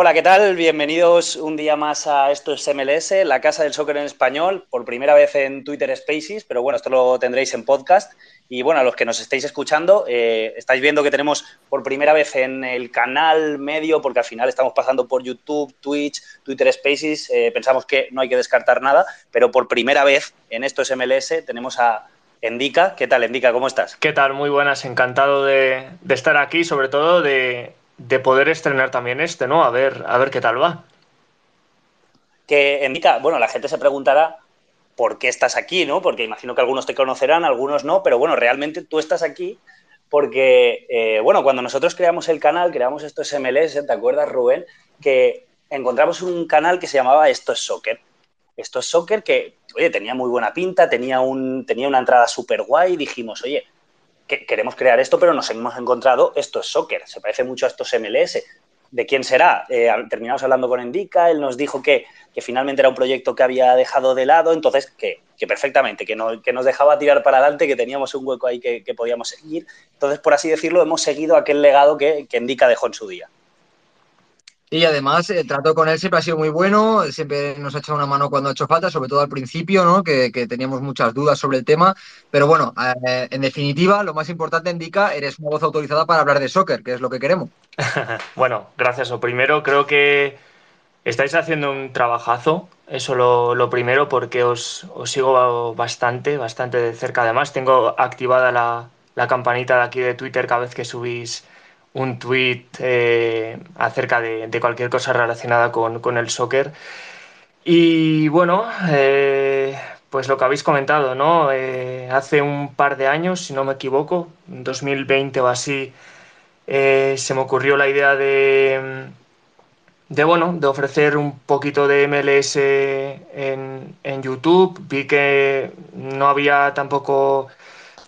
Hola, ¿qué tal? Bienvenidos un día más a Esto es MLS, la casa del soccer en español, por primera vez en Twitter Spaces, pero bueno, esto lo tendréis en podcast. Y bueno, a los que nos estáis escuchando, eh, estáis viendo que tenemos por primera vez en el canal medio, porque al final estamos pasando por YouTube, Twitch, Twitter Spaces, eh, pensamos que no hay que descartar nada, pero por primera vez en Esto es MLS tenemos a Endica. ¿Qué tal, Endica? ¿Cómo estás? ¿Qué tal? Muy buenas, encantado de estar aquí, sobre todo de de poder estrenar también este, ¿no? A ver, a ver qué tal va. Que indica, bueno, la gente se preguntará por qué estás aquí, ¿no? Porque imagino que algunos te conocerán, algunos no, pero bueno, realmente tú estás aquí porque, eh, bueno, cuando nosotros creamos el canal, creamos Esto es MLS, ¿te acuerdas, Rubén? Que encontramos un canal que se llamaba Esto es Soccer. Esto es Soccer que, oye, tenía muy buena pinta, tenía, un, tenía una entrada súper guay, dijimos, oye, queremos crear esto, pero nos hemos encontrado esto es soccer, se parece mucho a estos MLS. ¿De quién será? Eh, terminamos hablando con Endica, él nos dijo que, finalmente era un proyecto que había dejado de lado, entonces que, perfectamente, que, no, que, nos dejaba tirar para adelante, que teníamos un hueco ahí que, podíamos seguir. Entonces, por así decirlo, hemos seguido aquel legado que, que Endica dejó en su día. Y además el trato con él siempre ha sido muy bueno, siempre nos ha echado una mano cuando ha hecho falta, sobre todo al principio, ¿no? que, teníamos muchas dudas sobre el tema. Pero bueno, eh, en definitiva, lo más importante indica, eres una voz autorizada para hablar de soccer, que es lo que queremos. bueno, gracias. Lo primero, creo que estáis haciendo un trabajazo, eso lo, lo primero, porque os, os, sigo bastante, bastante de cerca. Además, tengo activada la, la campanita de aquí de Twitter cada vez que subís un tweet eh, acerca de, cualquier cosa relacionada con, el soccer. Y bueno, eh, pues lo que habéis comentado, ¿no? Eh, hace un par de años, si no me equivoco, en 2020 o así, se me ocurrió la idea de, de, bueno, de ofrecer un poquito de MLS en, en YouTube. Vi que no había tampoco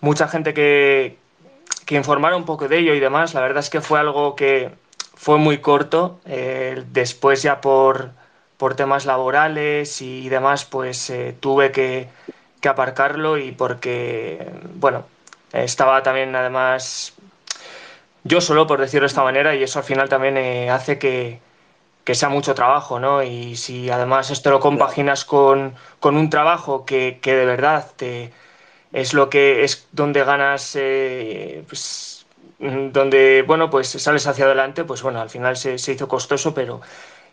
mucha gente que, que informara un poco de ello y demás. La verdad es que fue algo que fue muy corto. Eh, después ya por, por temas laborales y demás, pues eh, tuve que, que, aparcarlo y porque, bueno, estaba también además yo solo, por decirlo de esta manera, y eso al final también eh, hace que, que, sea mucho trabajo, ¿no? Y si además esto lo compaginas con, con un trabajo que, que de verdad te es lo que es donde ganas, eh, pues, donde, bueno, pues sales hacia adelante, pues bueno, al final se, hizo costoso, pero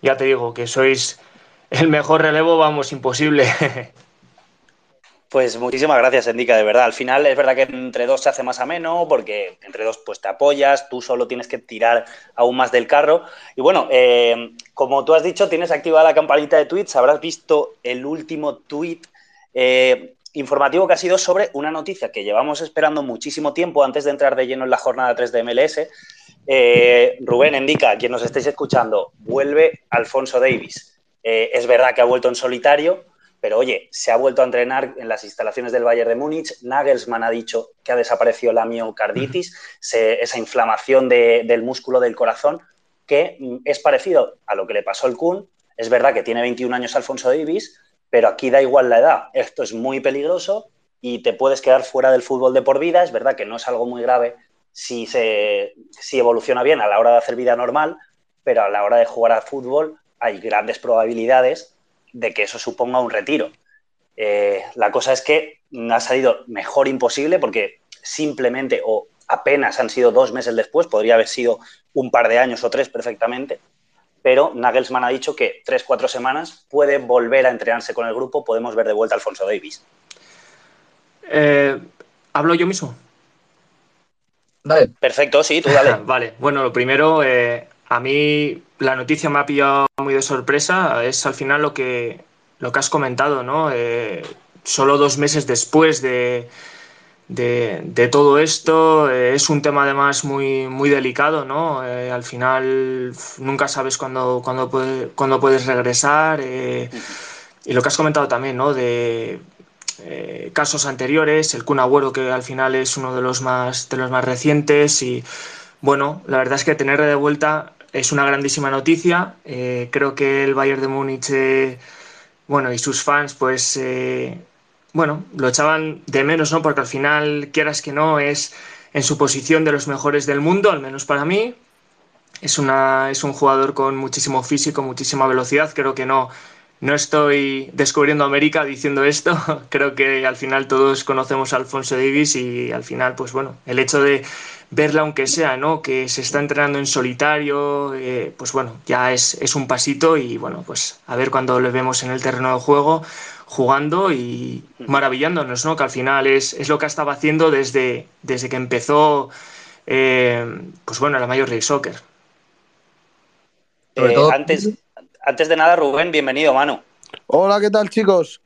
ya te digo que sois el mejor relevo, vamos, imposible. Pues muchísimas gracias, Endica, de verdad. Al final es verdad que entre dos se hace más ameno, porque entre dos pues te apoyas, tú solo tienes que tirar aún más del carro. Y bueno, eh, como tú has dicho, tienes activada la campanita de tweets, habrás visto el último tweet eh, informativo que ha sido sobre una noticia que llevamos esperando muchísimo tiempo antes de entrar de lleno en la jornada 3 de MLS. Eh, Rubén indica, quien nos estéis escuchando, vuelve Alfonso Davis. Eh, es verdad que ha vuelto en solitario, pero oye, se ha vuelto a entrenar en las instalaciones del Bayern de Múnich. Nagelsmann ha dicho que ha desaparecido la miocarditis, esa inflamación del músculo del corazón, que mm, es parecido a lo que le pasó al Kun. Es verdad que tiene 21 años Alfonso Davis, pero aquí da igual la edad. Esto es muy peligroso y te puedes quedar fuera del fútbol de por vida. Es verdad que no es algo muy grave si, se, si evoluciona bien a la hora de hacer vida normal, pero a la hora de jugar al fútbol hay grandes probabilidades de que eso suponga un retiro. Eh, la cosa es que ha salido mejor imposible porque simplemente o apenas han sido dos meses después, podría haber sido un par de años o tres perfectamente, pero Nagelsmann ha dicho que tres, cuatro semanas puede volver a entrenarse con el grupo, podemos ver de vuelta a Alfonso Davis. Eh, ¿Hablo yo mismo? Vale. Perfecto, sí, tú dale. vale, bueno, lo primero, eh, a mí la noticia me ha pillado muy de sorpresa, es al final lo que, lo que has comentado, ¿no? Eh, solo dos meses después de, de, todo esto. Eh, es un tema además muy, muy delicado, ¿no? Eh, al final nunca sabes cuándo, cuándo, puede, puedes regresar. Eh, y lo que has comentado también, ¿no? De casos anteriores, el Kun Agüero, que al final es uno de los más, de los más recientes. Y bueno, la verdad es que tenerle de vuelta es una grandísima noticia. creo que el Bayern de Múnich, bueno, y sus fans, pues bueno, lo echaban de menos, ¿no? Porque al final, quieras que no, es en su posición de los mejores del mundo, al menos para mí. es, una, es un jugador con muchísimo físico, muchísima velocidad. Creo que no, no estoy descubriendo América diciendo esto. Creo que al final todos conocemos a Alfonso Davis y al final, pues bueno, el hecho de verla aunque sea, ¿no? Que se está entrenando en solitario, eh, pues bueno, ya es, es, un pasito y bueno, pues a ver cuando le vemos en el terreno de juego jugando y maravillándonos, ¿no? Que al final es, es lo que estaba haciendo desde, desde que empezó, eh, pues bueno, la Major League Soccer. Eh, antes, antes de nada, Rubén, bienvenido, Manu. Hola, ¿qué tal, chicos?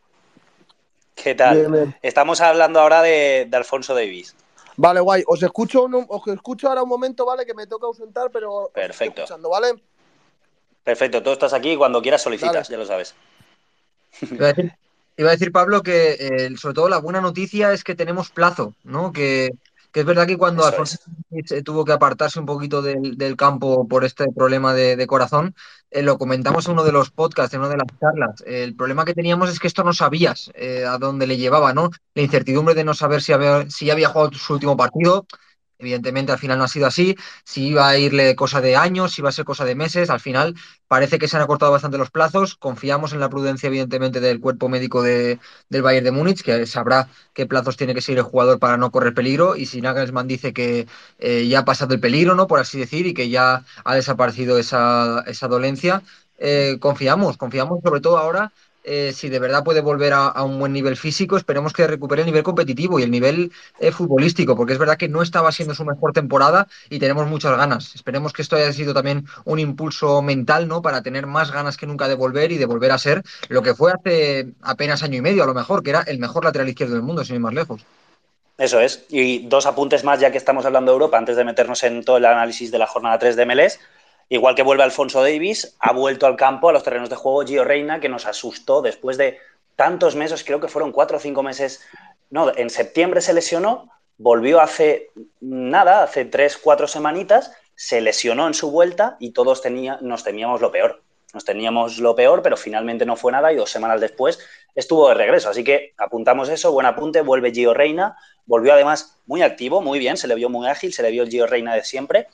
¿Qué tal? Estamos hablando ahora de, de Alfonso Davis. Vale, guay. Os escucho, os escucho ahora un momento, ¿vale? Que me toca ausentar, pero. Perfecto. Escuchando, ¿vale? Perfecto, tú estás aquí cuando quieras solicitas, ya lo sabes. Iba a decir, iba a decir Pablo, que eh, sobre todo la buena noticia es que tenemos plazo, ¿no? Que, que es verdad que cuando Alfonso tuvo que apartarse un poquito del, del campo por este problema de, de corazón, eh, lo comentamos en uno de los podcasts, en una de las charlas. el problema que teníamos es que esto no sabías eh, a dónde le llevaba, ¿no? La incertidumbre de no saber si había, si había jugado su último partido, Evidentemente al final no ha sido así, si iba a irle cosa de años, si iba a ser cosa de meses, al final parece que se han acortado bastante los plazos, confiamos en la prudencia evidentemente del cuerpo médico de, del Bayern de Múnich, que sabrá qué plazos tiene que seguir el jugador para no correr peligro, y si Nagelsmann dice que eh, ya ha pasado el peligro, ¿no? por así decir, y que ya ha desaparecido esa, esa dolencia, eh, confiamos, confiamos sobre todo ahora eh, si de verdad puede volver a, un buen nivel físico, esperemos que recupere el nivel competitivo y el nivel eh, futbolístico, porque es verdad que no estaba siendo su mejor temporada y tenemos muchas ganas. Esperemos que esto haya sido también un impulso mental, ¿no? Para tener más ganas que nunca de volver y de volver a ser lo que fue hace apenas año y medio, a lo mejor, que era el mejor lateral izquierdo del mundo, sin ir más lejos. Eso es. Y dos apuntes más, ya que estamos hablando de Europa, antes de meternos en todo el análisis de la jornada 3 de MLS. Igual que vuelve Alfonso Davis, ha vuelto al campo, a los terrenos de juego, Gio Reina, que nos asustó después de tantos meses, creo que fueron cuatro o cinco meses. No, en septiembre se lesionó, volvió hace nada, hace tres, cuatro semanitas, se lesionó en su vuelta y todos tenía, nos temíamos lo peor. Nos teníamos lo peor, pero finalmente no fue nada y dos semanas después estuvo de regreso. Así que apuntamos eso, buen apunte, vuelve Gio Reina, volvió además muy activo, muy bien, se le vio muy ágil, se le vio el Gio Reina de siempre.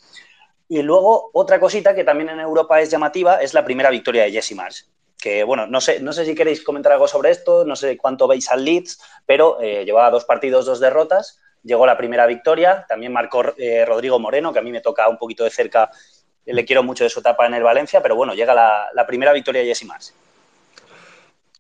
Y luego, otra cosita que también en Europa es llamativa es la primera victoria de Jesse Marsh. Que bueno, no sé, no sé si queréis comentar algo sobre esto, no sé cuánto veis al Leeds, pero eh, llevaba dos partidos, dos derrotas, llegó la primera victoria, también marcó eh, Rodrigo Moreno, que a mí me toca un poquito de cerca, le quiero mucho de su etapa en el Valencia, pero bueno, llega la, primera victoria de Jesse Marsh.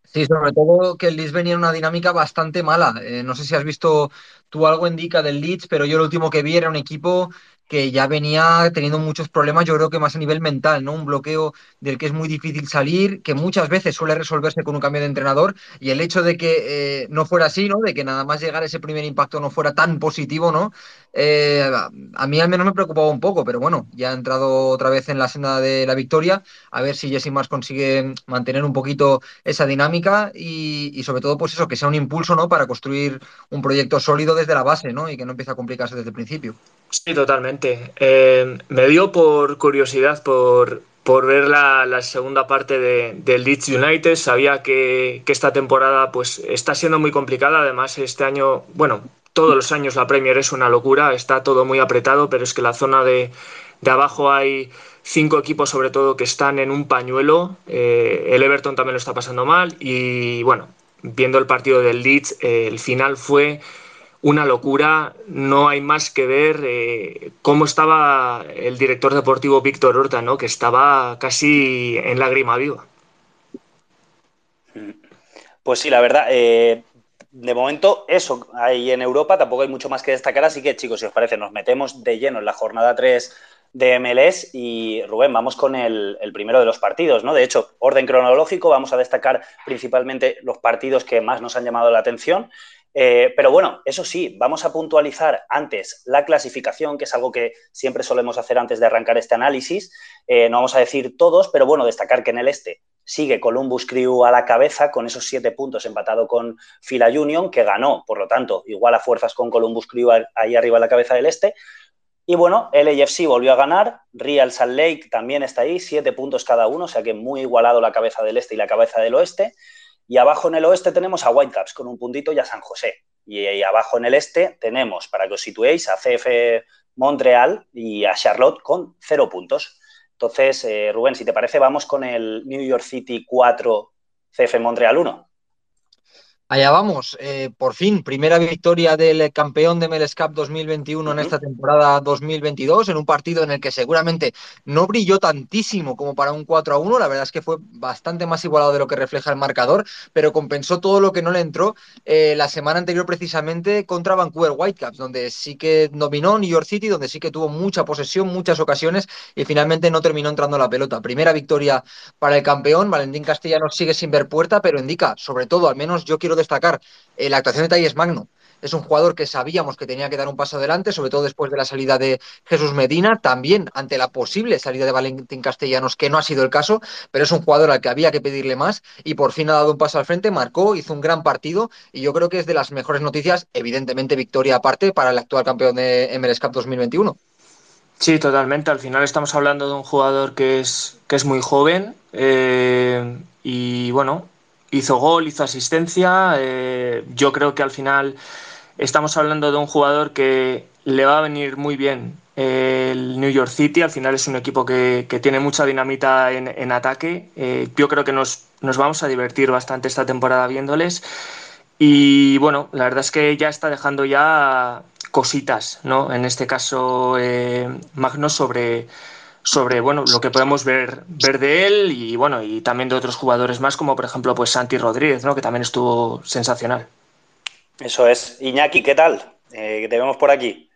Sí, sobre todo que el Leeds venía en una dinámica bastante mala. Eh, no sé si has visto tú algo indica del Leeds, pero yo lo último que vi era un equipo que ya venía teniendo muchos problemas, yo creo que más a nivel mental, ¿no? Un bloqueo del que es muy difícil salir, que muchas veces suele resolverse con un cambio de entrenador, y el hecho de que eh, no fuera así, ¿no? De que nada más llegar ese primer impacto no fuera tan positivo, ¿no? Eh, a mí al menos me preocupaba un poco, pero bueno, ya ha entrado otra vez en la senda de la victoria, a ver si Jesse Mars consigue mantener un poquito esa dinámica y, y, sobre todo, pues eso, que sea un impulso, ¿no? Para construir un proyecto sólido desde la base, ¿no? Y que no empiece a complicarse desde el principio. Sí, totalmente. Eh, me dio por curiosidad por, por ver la, la, segunda parte de, Leeds United. Sabía que, que, esta temporada pues, está siendo muy complicada. Además, este año, bueno, todos los años la Premier es una locura. Está todo muy apretado, pero es que la zona de, de abajo hay cinco equipos sobre todo que están en un pañuelo. Eh, el Everton también lo está pasando mal. Y bueno, viendo el partido del Leeds, eh, el final fue una locura, no hay más que ver eh, cómo estaba el director deportivo Víctor Horta, ¿no? que estaba casi en lágrima viva. Pues sí, la verdad, eh, de momento eso hay en Europa, tampoco hay mucho más que destacar, así que chicos, si os parece, nos metemos de lleno en la jornada 3 de MLS y Rubén, vamos con el, el, primero de los partidos, ¿no? De hecho, orden cronológico, vamos a destacar principalmente los partidos que más nos han llamado la atención. Eh, pero bueno, eso sí, vamos a puntualizar antes la clasificación, que es algo que siempre solemos hacer antes de arrancar este análisis. Eh, no vamos a decir todos, pero bueno, destacar que en el este sigue Columbus Crew a la cabeza con esos siete puntos empatado con Fila Union, que ganó, por lo tanto, igual a fuerzas con Columbus Crew ahí arriba a la cabeza del este. Y bueno, LAFC volvió a ganar, Real Salt Lake también está ahí, siete puntos cada uno, o sea que muy igualado la cabeza del este y la cabeza del oeste. Y abajo en el oeste tenemos a Whitecaps con un puntito y a San José. Y, y abajo en el este tenemos, para que os situéis, a CF Montreal y a Charlotte con cero puntos. Entonces, eh, Rubén, si te parece, vamos con el New York City 4, CF Montreal 1. Allá vamos, eh, por fin, primera victoria del campeón de MLS Cup 2021 en esta temporada 2022, en un partido en el que seguramente no brilló tantísimo como para un 4 a 1, la verdad es que fue bastante más igualado de lo que refleja el marcador, pero compensó todo lo que no le entró eh, la semana anterior precisamente contra Vancouver Whitecaps, donde sí que dominó New York City, donde sí que tuvo mucha posesión, muchas ocasiones y finalmente no terminó entrando la pelota. Primera victoria para el campeón, Valentín Castellanos sigue sin ver puerta, pero indica, sobre todo, al menos yo quiero destacar eh, la actuación de Talles Magno. Es un jugador que sabíamos que tenía que dar un paso adelante, sobre todo después de la salida de Jesús Medina, también ante la posible salida de Valentín Castellanos, que no ha sido el caso, pero es un jugador al que había que pedirle más y por fin ha dado un paso al frente, marcó, hizo un gran partido y yo creo que es de las mejores noticias, evidentemente victoria aparte para el actual campeón de MLS Cup 2021. Sí, totalmente. Al final estamos hablando de un jugador que es, que es muy joven eh, y bueno, hizo gol, hizo asistencia. Eh, yo creo que al final estamos hablando de un jugador que le va a venir muy bien eh, el New York City. Al final es un equipo que, tiene mucha dinamita en, ataque. Eh, yo creo que nos, nos, vamos a divertir bastante esta temporada viéndoles. Y bueno, la verdad es que ya está dejando ya cositas, ¿no? En este caso, Magno sobre sobre bueno, lo que podemos ver, ver de él y bueno, y también de otros jugadores más, como por ejemplo pues Santi Rodríguez, ¿no? que también estuvo sensacional. Eso es. Iñaki, ¿qué tal? Eh, te vemos por aquí.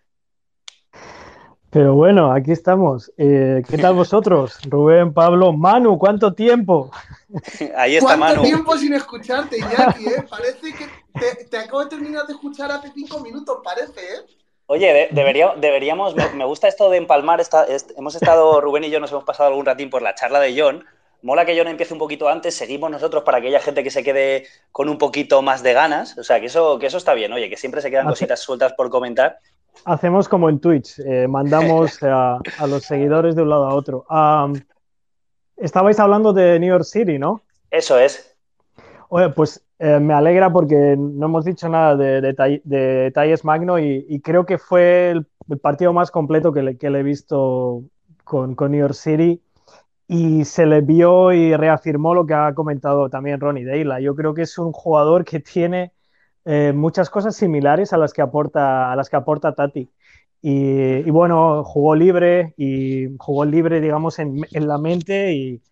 Pero bueno, aquí estamos. Eh, ¿Qué tal vosotros? Rubén, Pablo, Manu, ¿cuánto tiempo? Ahí está ¿Cuánto Manu. tiempo sin escucharte, Iñaki? Eh? Parece que te, te, acabo de terminar de escuchar hace cinco minutos, parece, ¿eh? Oye, debería, deberíamos, me, gusta esto de empalmar, esta, hemos estado, Rubén y yo nos hemos pasado algún ratín por la charla de John, mola que John empiece un poquito antes, seguimos nosotros para que haya gente que se quede con un poquito más de ganas, o sea, que eso, que eso está bien, oye, que siempre se quedan cositas sueltas por comentar. Hacemos como en Twitch, eh, mandamos a, a, los seguidores de un lado a otro. Um, estabais hablando de New York City, ¿no? Eso es. Oye, pues eh, me alegra porque no hemos dicho nada de, de, de Talles Magno y, y, creo que fue el, el, partido más completo que le, que le he visto con, con, New York City y se le vio y reafirmó lo que ha comentado también Ronnie Deila. Yo creo que es un jugador que tiene eh, muchas cosas similares a las que aporta, a las que aporta Tati. Y, y bueno, jugó libre y jugó libre, digamos, en, en la mente y,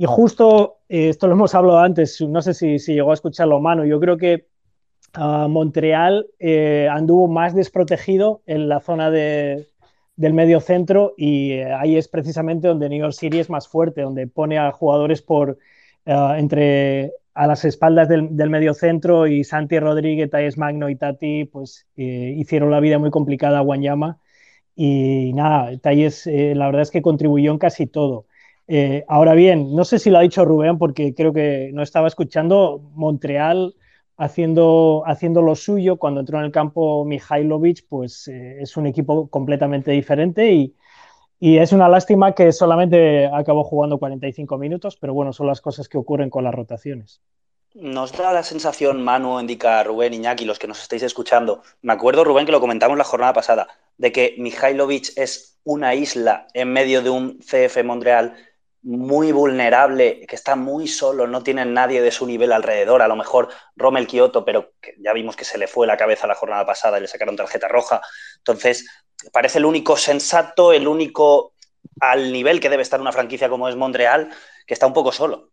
y justo, eh, esto lo hemos hablado antes, no sé si, si llegó a escucharlo Manu, yo creo que uh, Montreal eh, anduvo más desprotegido en la zona de, del medio centro y eh, ahí es precisamente donde New York City es más fuerte, donde pone a jugadores por uh, entre a las espaldas del, medio centro y Santi Rodríguez, Taes Magno y Tati pues hicieron la vida muy complicada a Guanyama y nada, Taes la verdad es que contribuyó en casi todo. Eh, ahora bien, no sé si lo ha dicho Rubén porque creo que no estaba escuchando. Montreal haciendo, haciendo lo suyo cuando entró en el campo Mihailovic, pues eh, es un equipo completamente diferente y, es una lástima que solamente acabó jugando 45 minutos, pero bueno, son las cosas que ocurren con las rotaciones. Nos da la sensación, Manu, indica Rubén, Iñaki, los que nos estáis escuchando. Me acuerdo, Rubén, que lo comentamos la jornada pasada, de que Mihailovic es una isla en medio de un CF Montreal muy vulnerable, que está muy solo, no tiene nadie de su nivel alrededor, a lo mejor Rommel Kioto, pero ya vimos que se le fue la cabeza la jornada pasada y le sacaron tarjeta roja. Entonces, parece el único sensato, el único al nivel que debe estar una franquicia como es Montreal, que está un poco solo.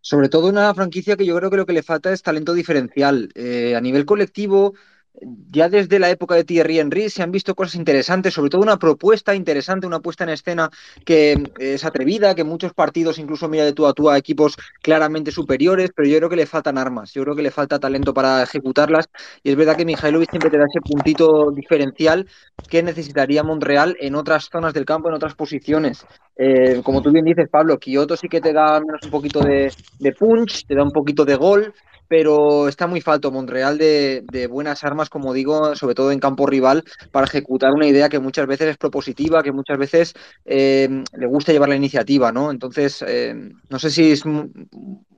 Sobre todo una franquicia que yo creo que lo que le falta es talento diferencial. Eh, a nivel colectivo, ya desde la época de Thierry Henry se han visto cosas interesantes, sobre todo una propuesta interesante, una puesta en escena que es atrevida, que muchos partidos incluso mira de tú a tú a equipos claramente superiores, pero yo creo que le faltan armas, yo creo que le falta talento para ejecutarlas y es verdad que Mihailovic siempre te da ese puntito diferencial que necesitaría Montreal en otras zonas del campo, en otras posiciones. Eh, como tú bien dices, Pablo, Kioto sí que te da menos un poquito de, de punch, te da un poquito de gol, pero está muy falto Montreal de, buenas armas, como digo, sobre todo en campo rival, para ejecutar una idea que muchas veces es propositiva, que muchas veces eh, le gusta llevar la iniciativa, ¿no? Entonces, eh, no sé si es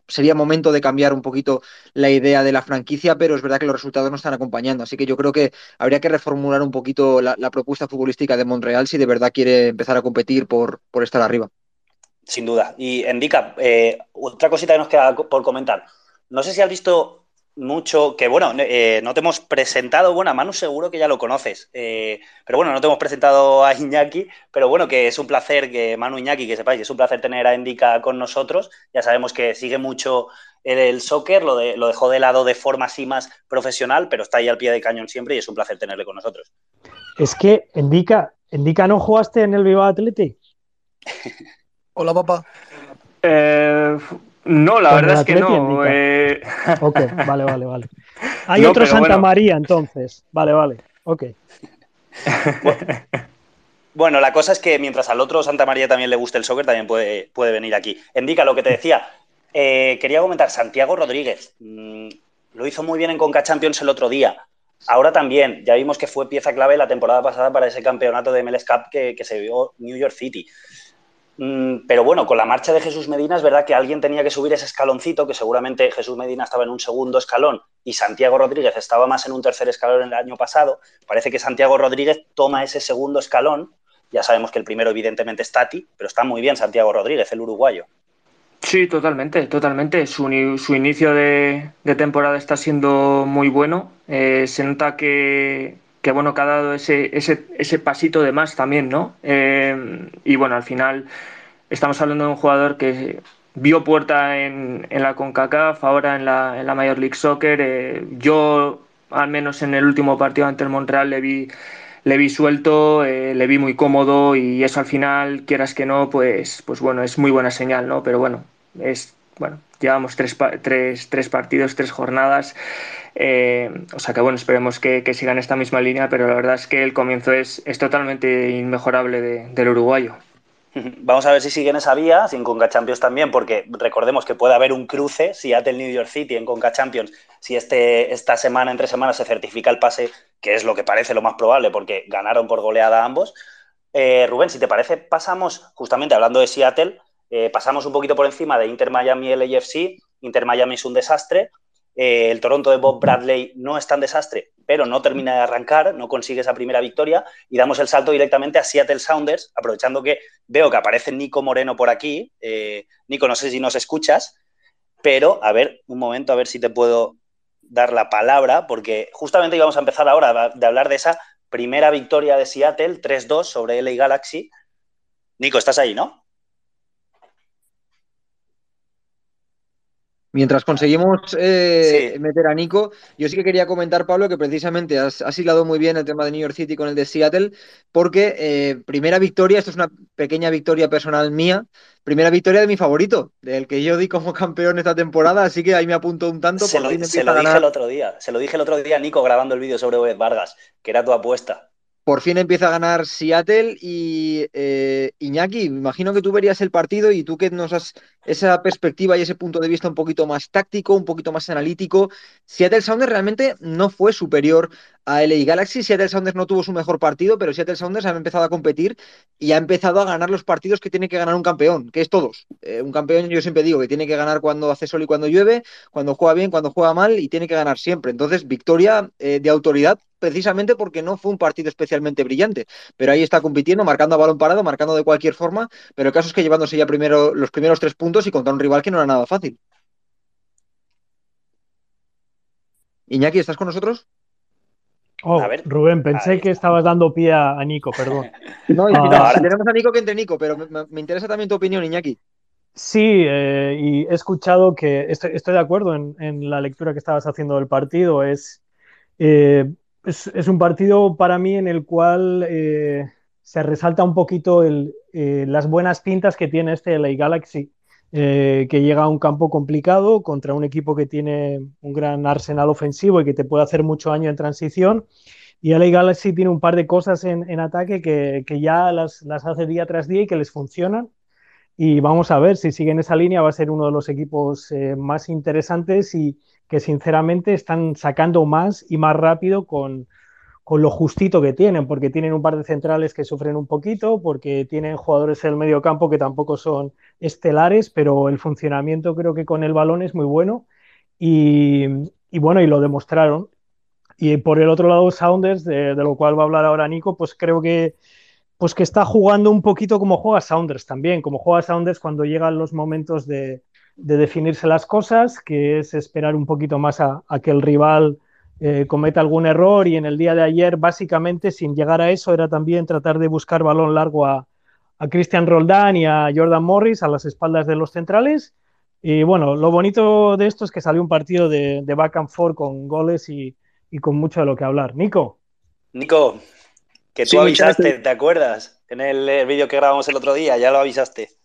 sería momento de cambiar un poquito la idea de la franquicia, pero es verdad que los resultados no están acompañando. Así que yo creo que habría que reformular un poquito la, propuesta futbolística de Montreal si de verdad quiere empezar a competir por, por estar arriba. Sin duda. Y Endica, eh, otra cosita que nos queda por comentar. No sé si has visto mucho, que bueno, eh, no te hemos presentado, bueno, a Manu seguro que ya lo conoces, eh, pero bueno, no te hemos presentado a Iñaki, pero bueno, que es un placer que Manu Iñaki, que sepáis, es un placer tener a Endica con nosotros, ya sabemos que sigue mucho el, el soccer, lo, de, lo dejó de lado de forma así más profesional, pero está ahí al pie de cañón siempre y es un placer tenerle con nosotros. Es que, Endica, Endica ¿no jugaste en el Viva Athletic? Hola, papá. Eh, no, la verdad es que no. Eh, Ok, vale, vale, vale. Hay No, otro Santa bueno. María, entonces. Vale, vale. Ok. Bueno, la cosa es que mientras al otro Santa María también le guste el soccer, también puede, puede venir aquí. Endica lo que te decía. Eh, quería comentar, Santiago Rodríguez mm, lo hizo muy bien en Conca Champions el otro día. Ahora también, ya vimos que fue pieza clave la temporada pasada para ese campeonato de MLS Cup que, que se vio New York City. Mm, pero bueno, con la marcha de Jesús Medina es verdad que alguien tenía que subir ese escaloncito, que seguramente Jesús Medina estaba en un segundo escalón y Santiago Rodríguez estaba más en un tercer escalón el año pasado. Parece que Santiago Rodríguez toma ese segundo escalón. Ya sabemos que el primero evidentemente es Tati, pero está muy bien Santiago Rodríguez, el uruguayo. Sí, totalmente, totalmente. Su, su inicio de, de temporada está siendo muy bueno. Eh, se nota que, que, bueno, que ha dado ese, ese, ese pasito de más también, ¿no? Eh, y bueno, al final estamos hablando de un jugador que vio puerta en, en la CONCACAF, ahora en la, en la Major League Soccer. Eh, yo, al menos en el último partido ante el Montreal, le vi, le vi suelto, eh, le vi muy cómodo y eso al final, quieras que no, pues, pues bueno, es muy buena señal, ¿no? Pero bueno, es, bueno, llevamos tres, tres, tres partidos, tres jornadas, eh, o sea que bueno, esperemos que, que sigan esta misma línea, pero la verdad es que el comienzo es, es totalmente inmejorable de- del uruguayo. Vamos a ver si siguen esa vía, sin Conca Champions también, porque recordemos que puede haber un cruce, si el New York City en Conca Champions, si este, esta semana, entre semanas, se certifica el pase, que es lo que parece lo más probable, porque ganaron por goleada ambos. Eh, Rubén, si te parece, pasamos, justamente hablando de Seattle, eh, pasamos un poquito por encima de Inter Miami LAFC. Inter Miami es un desastre. Eh, el Toronto de Bob Bradley no es tan desastre, pero no termina de arrancar, no consigue esa primera victoria y damos el salto directamente a Seattle Sounders, aprovechando que veo que aparece Nico Moreno por aquí. Eh, Nico, no sé si nos escuchas, pero a ver, un momento, a ver si te puedo dar la palabra, porque justamente íbamos a empezar ahora de hablar de esa primera victoria de Seattle, 3-2 sobre LA Galaxy. Nico, estás ahí, ¿no? Mientras conseguimos eh, Sí. meter a Nico, yo sí que quería comentar, Pablo, que precisamente has, has hilado muy bien el tema de New York City con el de Seattle, porque eh, primera victoria, esto es una pequeña victoria personal mía, primera victoria de mi favorito, del que yo di como campeón esta temporada, así que ahí me apunto un tanto. Se lo, se lo dije el otro día, se lo dije el otro día a Nico grabando el vídeo sobre Vargas, que era tu apuesta. Por fin empieza a ganar Seattle y eh, Iñaki, imagino que tú verías el partido y tú que nos has esa perspectiva y ese punto de vista un poquito más táctico, un poquito más analítico. Seattle Sounders realmente no fue superior a LA Galaxy. Seattle Sounders no tuvo su mejor partido, pero Seattle Sounders ha empezado a competir y ha empezado a ganar los partidos que tiene que ganar un campeón, que es todos. Eh, un campeón, yo siempre digo, que tiene que ganar cuando hace sol y cuando llueve, cuando juega bien, cuando juega mal y tiene que ganar siempre. Entonces, victoria eh, de autoridad precisamente porque no fue un partido especialmente brillante, pero ahí está compitiendo, marcando a balón parado, marcando de cualquier forma, pero el caso es que llevándose ya primero los primeros tres puntos y contra un rival que no era nada fácil. Iñaki, ¿estás con nosotros? Oh, A ver. Rubén, pensé que estabas dando pie a, Nico, perdón. No, y Ah, ahora- tenemos a Nico que entre Nico, pero me, me- me interesa también tu opinión, Iñaki. Sí, eh, y he escuchado que estoy, estoy de acuerdo en, en la lectura que estabas haciendo del partido. Es, eh, es, es un partido para mí en el cual eh, se resalta un poquito el, eh, las buenas pintas que tiene este LA Galaxy, eh, que llega a un campo complicado contra un equipo que tiene un gran arsenal ofensivo y que te puede hacer mucho daño en transición. Y LA Galaxy tiene un par de cosas en, en ataque que, que ya las, las hace día tras día y que les funcionan. Y vamos a ver si siguen esa línea, va a ser uno de los equipos eh, más interesantes y que sinceramente están sacando más y más rápido con, con lo justito que tienen, porque tienen un par de centrales que sufren un poquito, porque tienen jugadores en el medio campo que tampoco son estelares, pero el funcionamiento creo que con el balón es muy bueno y, bueno, y lo demostraron. Y por el otro lado, Sounders, de, de, lo cual va a hablar ahora Nico, pues creo que, pues que está jugando un poquito como juega Sounders también, como juega Sounders cuando llegan los momentos de, de definirse las cosas, que es esperar un poquito más a, a que el rival eh, cometa algún error y en el día de ayer básicamente sin llegar a eso era también tratar de buscar balón largo a, a Christian Roldán y a Jordan Morris a las espaldas de los centrales. Y bueno, lo bonito de esto es que salió un partido de, de back and forth con goles y, y, con mucho de lo que hablar. Nico. Nico, que tú sí, avisaste, ¿te acuerdas? En el, el vídeo que grabamos el otro día, ya lo avisaste.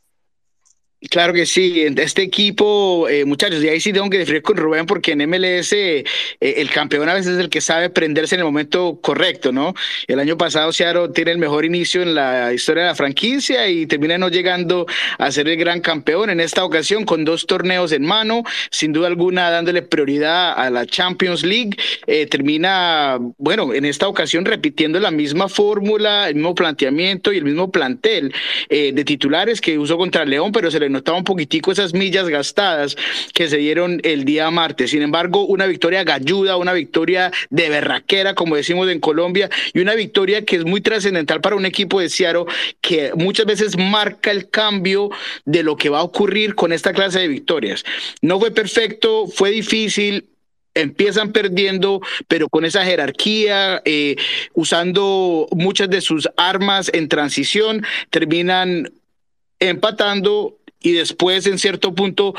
Claro que sí, este equipo, eh, muchachos, y ahí sí tengo que diferir con Rubén porque en MLS eh, el campeón a veces es el que sabe prenderse en el momento correcto, ¿no? El año pasado Seattle tiene el mejor inicio en la historia de la franquicia y termina no llegando a ser el gran campeón en esta ocasión con dos torneos en mano, sin duda alguna dándole prioridad a la Champions League, eh, termina, bueno, en esta ocasión repitiendo la misma fórmula, el mismo planteamiento y el mismo plantel de titulares que usó contra León, pero se le notaba un poquitico esas millas gastadas que se dieron el día martes. Sin embargo, una victoria galluda, una victoria de berraquera, como decimos en Colombia, y una victoria que es muy trascendental para un equipo de Seattle que muchas veces marca el cambio de lo que va a ocurrir con esta clase de victorias. No fue perfecto, fue difícil, empiezan perdiendo, pero con esa jerarquía, eh, usando muchas de sus armas en transición, terminan empatando y después en cierto punto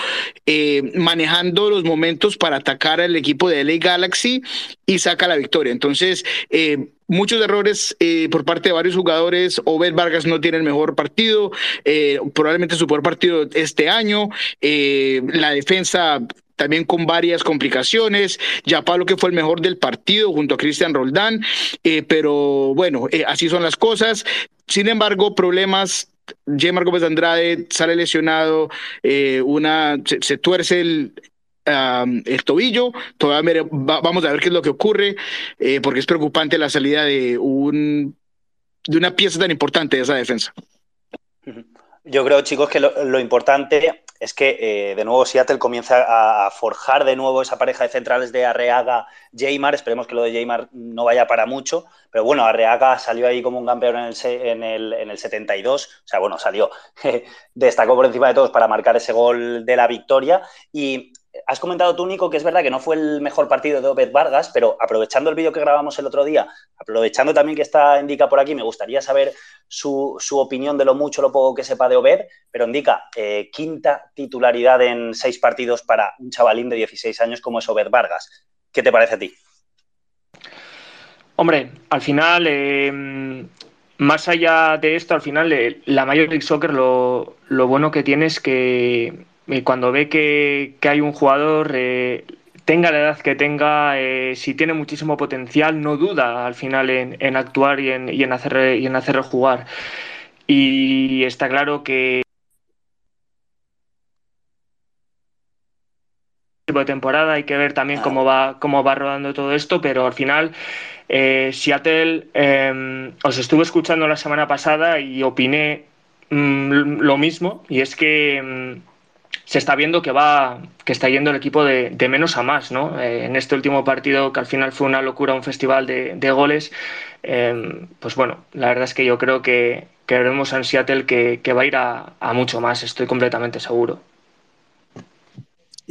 eh, manejando los momentos para atacar al equipo de LA Galaxy y saca la victoria. Entonces, eh, muchos errores eh, por parte de varios jugadores. Obed Vargas no tiene el mejor partido, eh, probablemente su peor partido este año. Eh, la defensa también con varias complicaciones. Ya Pablo que fue el mejor del partido junto a Cristian Roldán, pero bueno, así son las cosas. Sin embargo, problemas Gemar Gómez Andrade sale lesionado, eh, una, se, tuerce el, um, el tobillo, todavía va, vamos a ver qué es lo que ocurre, eh, porque es preocupante la salida de, un, de una pieza tan importante de esa defensa. Yo creo, chicos, que lo, importante es que eh, de nuevo Seattle comienza a, a, forjar de nuevo esa pareja de centrales de Arreaga, Jaymar. Esperemos que lo de Jaymar no vaya para mucho, pero bueno, Arreaga salió ahí como un campeón en el, en el, en el 72, o sea, bueno, salió, destacó por encima de todos para marcar ese gol de la victoria. Y has comentado tú, Nico, que es verdad que no fue el mejor partido de Obed Vargas, pero aprovechando el vídeo que grabamos el otro día, aprovechando también que está Indica por aquí, me gustaría saber su, su opinión de lo mucho lo poco que sepa de Obed, pero Indica, eh, quinta titularidad en seis partidos para un chavalín de 16 años como es Obed Vargas. ¿Qué te parece a ti? Hombre, al final, eh, más allá de esto, al final, eh, la Major League Soccer lo, lo bueno que tiene es que cuando ve que, que, hay un jugador, eh, tenga la edad que tenga, eh, si tiene muchísimo potencial, no duda al final en, en actuar y en, y en, hacer, y en hacerlo jugar. Y está claro que de temporada hay que ver también cómo va cómo va rodando todo esto pero al final eh, Seattle eh, os estuve escuchando la semana pasada y opiné mmm, lo mismo y es que mmm, se está viendo que va que está yendo el equipo de, de menos a más ¿no? Eh, en este último partido que al final fue una locura un festival de, de goles eh, pues bueno la verdad es que yo creo que, que veremos en Seattle que, que va a ir a mucho más estoy completamente seguro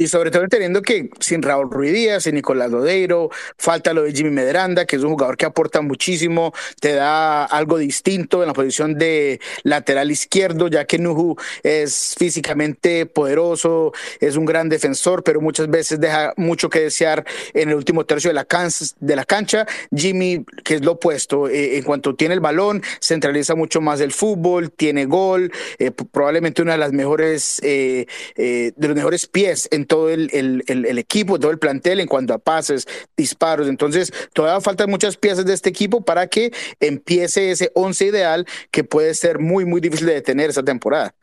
y sobre todo entendiendo que sin Raúl Ruiz Díaz, sin Nicolás Lodeiro, falta lo de Jimmy Medranda, que es un jugador que aporta muchísimo, te da algo distinto en la posición de lateral izquierdo, ya que Nuhu es físicamente poderoso, es un gran defensor, pero muchas veces deja mucho que desear en el último tercio de la, can de la cancha. Jimmy, que es lo opuesto, eh, en cuanto tiene el balón, centraliza mucho más el fútbol, tiene gol, eh, probablemente una de las mejores, eh, de los mejores pies en todo el, el, el, equipo, todo el plantel en cuanto a pases, disparos. Entonces, todavía faltan muchas piezas de este equipo para que empiece ese once ideal que puede ser muy, muy difícil de detener esta temporada.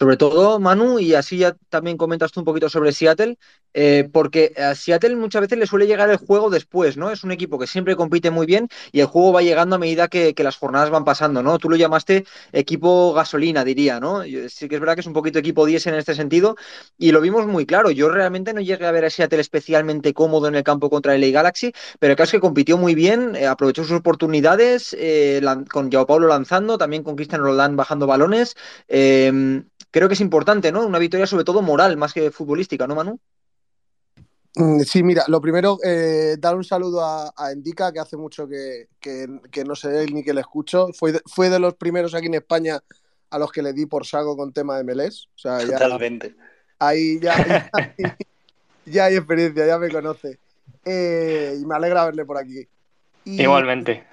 Sobre todo, Manu, y así ya también comentas tú un poquito sobre Seattle, eh, porque a Seattle muchas veces le suele llegar el juego después, ¿no? Es un equipo que siempre compite muy bien y el juego va llegando a medida que, que las jornadas van pasando, ¿no? Tú lo llamaste equipo gasolina, diría, ¿no? Sí que es verdad que es un poquito equipo 10 en este sentido y lo vimos muy claro. Yo realmente no llegué a ver a Seattle especialmente cómodo en el campo contra el LA Galaxy, pero el caso es que compitió muy bien, eh, aprovechó sus oportunidades, eh, con Joao Paulo lanzando, también con Cristian Roland bajando balones. Creo que es importante, ¿no? Una victoria sobre todo moral, más que futbolística, ¿no, Manu? Mm, sí, mira, lo primero, eh, dar un saludo a, a, Endica, que hace mucho que, que, que, no sé él ni que le escucho. Fue de, fue de los primeros aquí en España a los que le di por saco con tema de Melés. O sea, ya, Totalmente. Ahí ya, ya, hay, ya, hay experiencia, ya me conoce. Eh, y me alegra verle por aquí. Y Igualmente.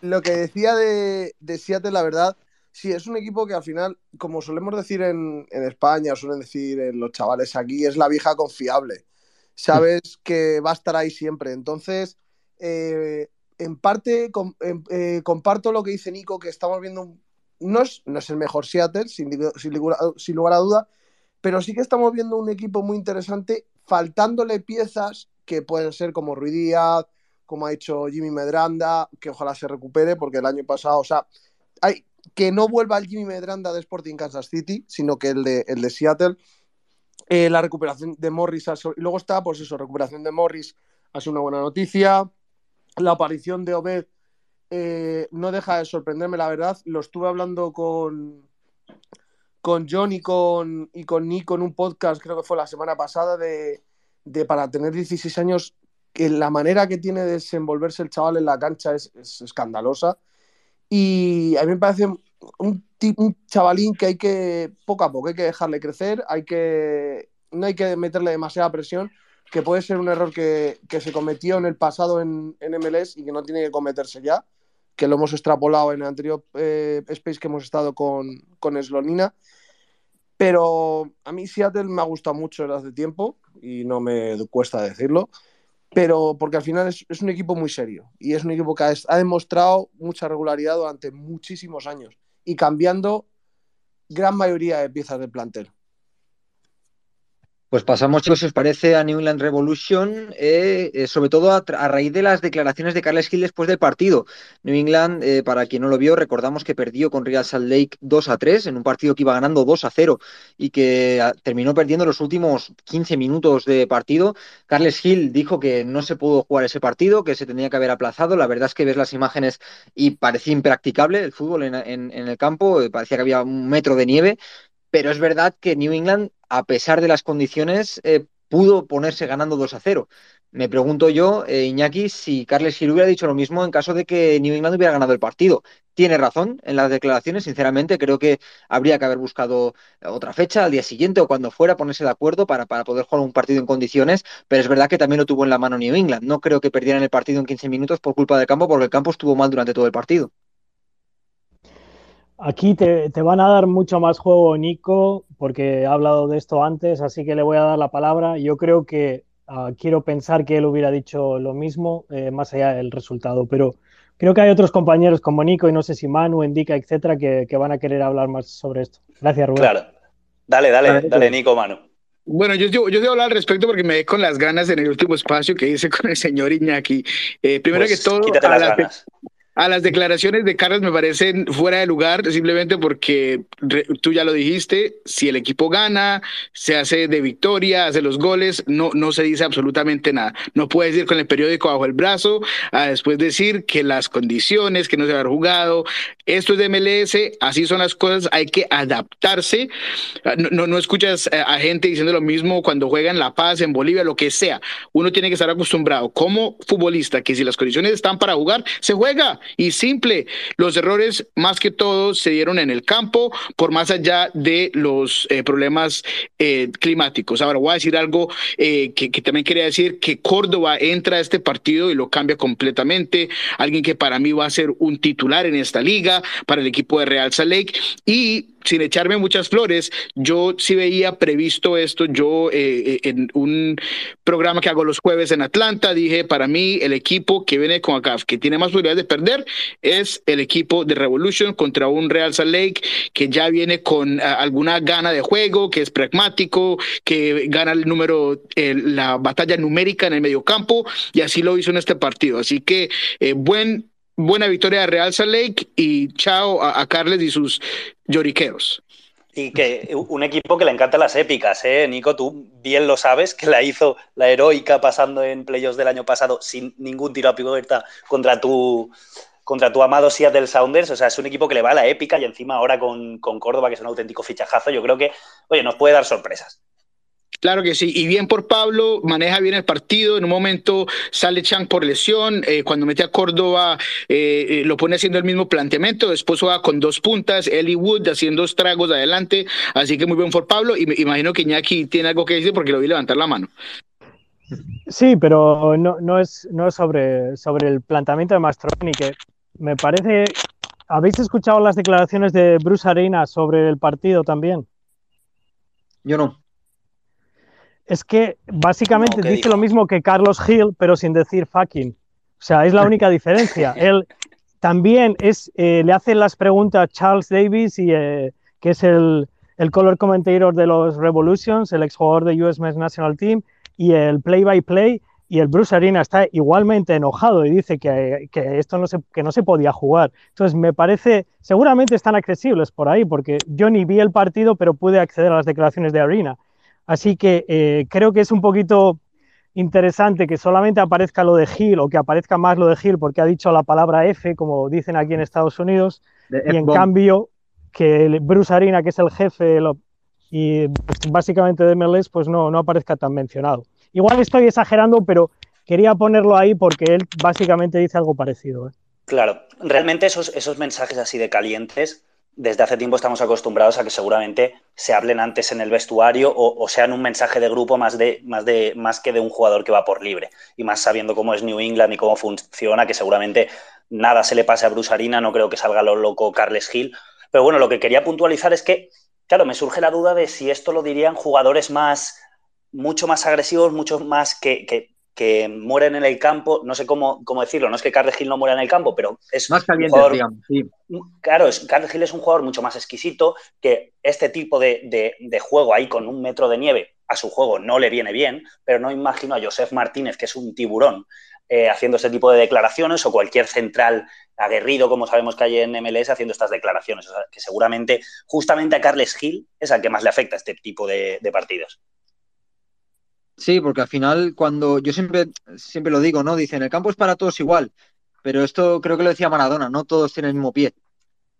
Lo que decía de, de Seattle, la verdad, sí, es un equipo que al final, como solemos decir en, en España, suelen decir en los chavales aquí, es la vieja confiable. Sabes que va a estar ahí siempre. Entonces, eh, en parte com, eh, comparto lo que dice Nico, que estamos viendo, no es, no es el mejor Seattle, sin, sin, sin lugar a duda, pero sí que estamos viendo un equipo muy interesante, faltándole piezas que pueden ser como Rui Díaz, como ha hecho Jimmy Medranda, que ojalá se recupere, porque el año pasado, o sea, hay, que no vuelva el Jimmy Medranda de Sporting Kansas City, sino que el de, el de Seattle. Eh, la recuperación de Morris, y luego está, pues eso, recuperación de Morris sido una buena noticia. La aparición de Obed eh, no deja de sorprenderme, la verdad. Lo estuve hablando con, con John y con, y con Nico en un podcast, creo que fue la semana pasada, de, de para tener 16 años, que la manera que tiene de desenvolverse el chaval en la cancha es, es escandalosa. Y a mí me parece un, un, chavalín que hay que, poco a poco, hay que dejarle crecer, hay que, no hay que meterle demasiada presión, que puede ser un error que, que se cometió en el pasado en, en, MLS y que no tiene que cometerse ya, que lo hemos extrapolado en el anterior eh, space que hemos estado con, con Slonina. Pero a mí Seattle me ha gustado mucho desde hace tiempo y no me cuesta decirlo pero porque al final es, es, un equipo muy serio y es un equipo que ha, ha, demostrado mucha regularidad durante muchísimos años y cambiando gran mayoría de piezas del plantel. Pues pasamos, chicos, si os parece, a New England Revolution, eh, eh, sobre todo a, raíz de las declaraciones de Carles Gil después del partido. New England, eh, para quien no lo vio, recordamos que perdió con Real Salt Lake 2 a 3 en un partido que iba ganando 2 a 0 y que a, terminó perdiendo los últimos 15 minutos de partido. Carles Gil dijo que no se pudo jugar ese partido, que se tenía que haber aplazado. La verdad es que ves las imágenes y parecía impracticable el fútbol en el campo, parecía que había un metro de nieve pero es verdad que New England, a pesar de las condiciones, eh, pudo ponerse ganando 2 a 0. Me pregunto yo, eh, Iñaki, si Carles Gil hubiera dicho lo mismo en caso de que New England hubiera ganado el partido. Tiene razón en las declaraciones, sinceramente, creo que habría que haber buscado otra fecha, al día siguiente o cuando fuera, ponerse de acuerdo para, para poder jugar un partido en condiciones, pero es verdad que también lo tuvo en la mano New England. No creo que perdieran el partido en 15 minutos por culpa del campo, porque el campo estuvo mal durante todo el partido. Aquí te, te, van a dar mucho más juego, Nico, porque he hablado de esto antes, así que le voy a dar la palabra. Yo creo que uh, quiero pensar que él hubiera dicho lo mismo, eh, más allá del resultado, pero creo que hay otros compañeros como Nico y no sé si Manu, Indica, etcétera, que, que van a querer hablar más sobre esto. Gracias, Rubén. Claro. Dale, dale, dale, dale Nico, Manu. Bueno, yo, yo, yo debo hablar al respecto porque me ve con las ganas en el último espacio que hice con el señor Iñaki. Eh, primero pues, que todo, quítate las ganas a las declaraciones de Carlos me parecen fuera de lugar simplemente porque tú ya lo dijiste, si el equipo gana, se hace de victoria, hace los goles, no, no se dice absolutamente nada. No puedes ir con el periódico bajo el brazo a después decir que las condiciones, que no se ha jugado, esto es de MLS, así son las cosas, hay que adaptarse. No, no, no escuchas a gente diciendo lo mismo cuando juega en La Paz, en Bolivia, lo que sea. Uno tiene que estar acostumbrado como futbolista que si las condiciones están para jugar, se juega y simple. Los errores más que todo se dieron en el campo por más allá de los eh, problemas eh, climáticos. Ahora voy a decir algo eh, que, que, también quería decir, que Córdoba entra a este partido y lo cambia completamente. Alguien que para mí va a ser un titular en esta liga para el equipo de Real Salt Lake y sin echarme muchas flores, yo sí veía previsto esto. Yo eh, eh, en un programa que hago los jueves en Atlanta dije, para mí el equipo que viene con acá, que tiene más posibilidades de perder, es el equipo de Revolution contra un Real Salt Lake que ya viene con ah, alguna gana de juego, que es pragmático, que gana el número, la batalla numérica en el medio campo y así lo hizo en este partido. Así que eh, buen buena victoria de Real Salt Lake y chao a, Carles y sus lloriqueos. Y que un equipo que le encanta las épicas, ¿eh? Nico, tú bien lo sabes, que la hizo la heroica pasando en playoffs del año pasado sin ningún tiro a pivote contra tu, contra tu amado Seattle Sounders. O sea, es un equipo que le va a la épica y encima ahora con, con Córdoba, que es un auténtico fichajazo, yo creo que, oye, nos puede dar sorpresas. Claro que sí, y bien por Pablo, maneja bien el partido, en un momento sale Chang por lesión, eh, cuando mete a Córdoba eh, eh, lo pone haciendo el mismo planteamiento, después juega con dos puntas, Eli Wood haciendo estragos adelante, así que muy bien por Pablo, y me imagino que Iñaki tiene algo que decir porque lo vi levantar la mano. Sí, pero no, no, es, no es sobre, sobre el planteamiento de Mastroni, que me parece... ¿Habéis escuchado las declaraciones de Bruce Arena sobre el partido también? Yo no es que básicamente dice lo mismo que Carlos Hill, pero sin decir fucking. O sea, es la única diferencia. Él también es, eh, le hacen las preguntas Charles Davis, y, eh, que es el, el, color commentator de los Revolutions, el exjugador de US Men's National Team, y el play-by-play, y el Bruce Arena está igualmente enojado y dice que, que, esto no se, que no se podía jugar. Entonces, me parece, seguramente están accesibles por ahí, porque yo ni vi el partido, pero pude acceder a las declaraciones de Arena. Así que eh, creo que es un poquito interesante que solamente aparezca lo de Gil o que aparezca más lo de Gil porque ha dicho la palabra F, como dicen aquí en Estados Unidos, y en cambio que Bruce Arena, que es el jefe y básicamente de MLS, pues no, no aparezca tan mencionado. Igual estoy exagerando, pero quería ponerlo ahí porque él básicamente dice algo parecido. ¿eh? Claro, realmente esos, esos mensajes así de calientes desde hace tiempo estamos acostumbrados a que seguramente se hablen antes en el vestuario o, sean un mensaje de grupo más, de, más, de, más que de un jugador que va por libre. Y más sabiendo cómo es New England y cómo funciona, que seguramente nada se le pase a Bruce Arena, no creo que salga lo loco Carles Gil. Pero bueno, lo que quería puntualizar es que, claro, me surge la duda de si esto lo dirían jugadores más, mucho más agresivos, mucho más que, que que mueren en el campo, no sé cómo, cómo decirlo, no es que Carles Gil no muera en el campo, pero es más caliente, digamos. Sí. Claro, es, Carles Gil es un jugador mucho más exquisito, que este tipo de, juego ahí con un metro de nieve a su juego no le viene bien, pero no imagino a Josef Martínez, que es un tiburón, eh, haciendo este tipo de declaraciones, o cualquier central aguerrido, como sabemos que hay en MLS, haciendo estas declaraciones. O sea, que seguramente, justamente a Carles Gil es al que más le afecta este tipo de partidos. Sí, porque al final, cuando yo siempre, siempre lo digo, ¿no? Dicen, el campo es para todos igual, pero esto creo que lo decía Maradona, no todos tienen el mismo pie.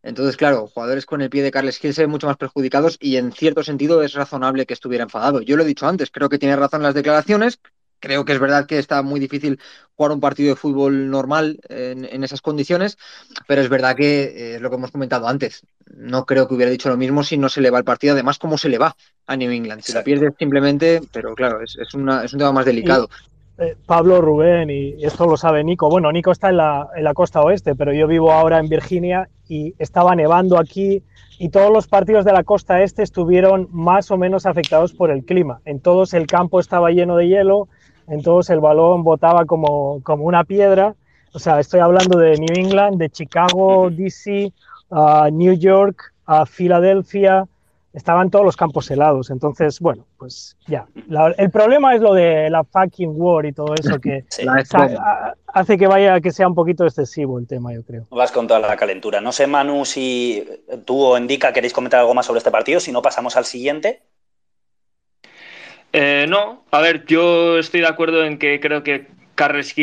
Entonces, claro, jugadores con el pie de Carles Gil se ven mucho más perjudicados y en cierto sentido es razonable que estuviera enfadado. Yo lo he dicho antes, creo que tiene razón las declaraciones, creo que es verdad que está muy difícil jugar un partido de fútbol normal en, esas condiciones, pero es verdad que eh, es lo que hemos comentado antes. No creo que hubiera dicho lo mismo si no se le va el partido, además, cómo se le va a New England. Si la pierde simplemente, pero claro, es, es, un tema más delicado. Eh, Pablo, Rubén, y esto lo sabe Nico. Bueno, Nico está en la, en la costa oeste, pero yo vivo ahora en Virginia y estaba nevando aquí y todos los partidos de la costa este estuvieron más o menos afectados por el clima. En todos el campo estaba lleno de hielo, entonces el balón botaba como, como una piedra. O sea, estoy hablando de New England, de Chicago, DC, New York, a Filadelfia, estaban todos los campos helados. Entonces, bueno, pues ya. el problema es lo de la fucking war y todo eso que hace que vaya que sea un poquito excesivo el tema, yo creo. Vas con toda la calentura. No sé, Manu, si tú o Indica queréis comentar algo más sobre este partido, si no pasamos al siguiente. Eh, no, a ver, yo estoy de acuerdo en que creo que Carles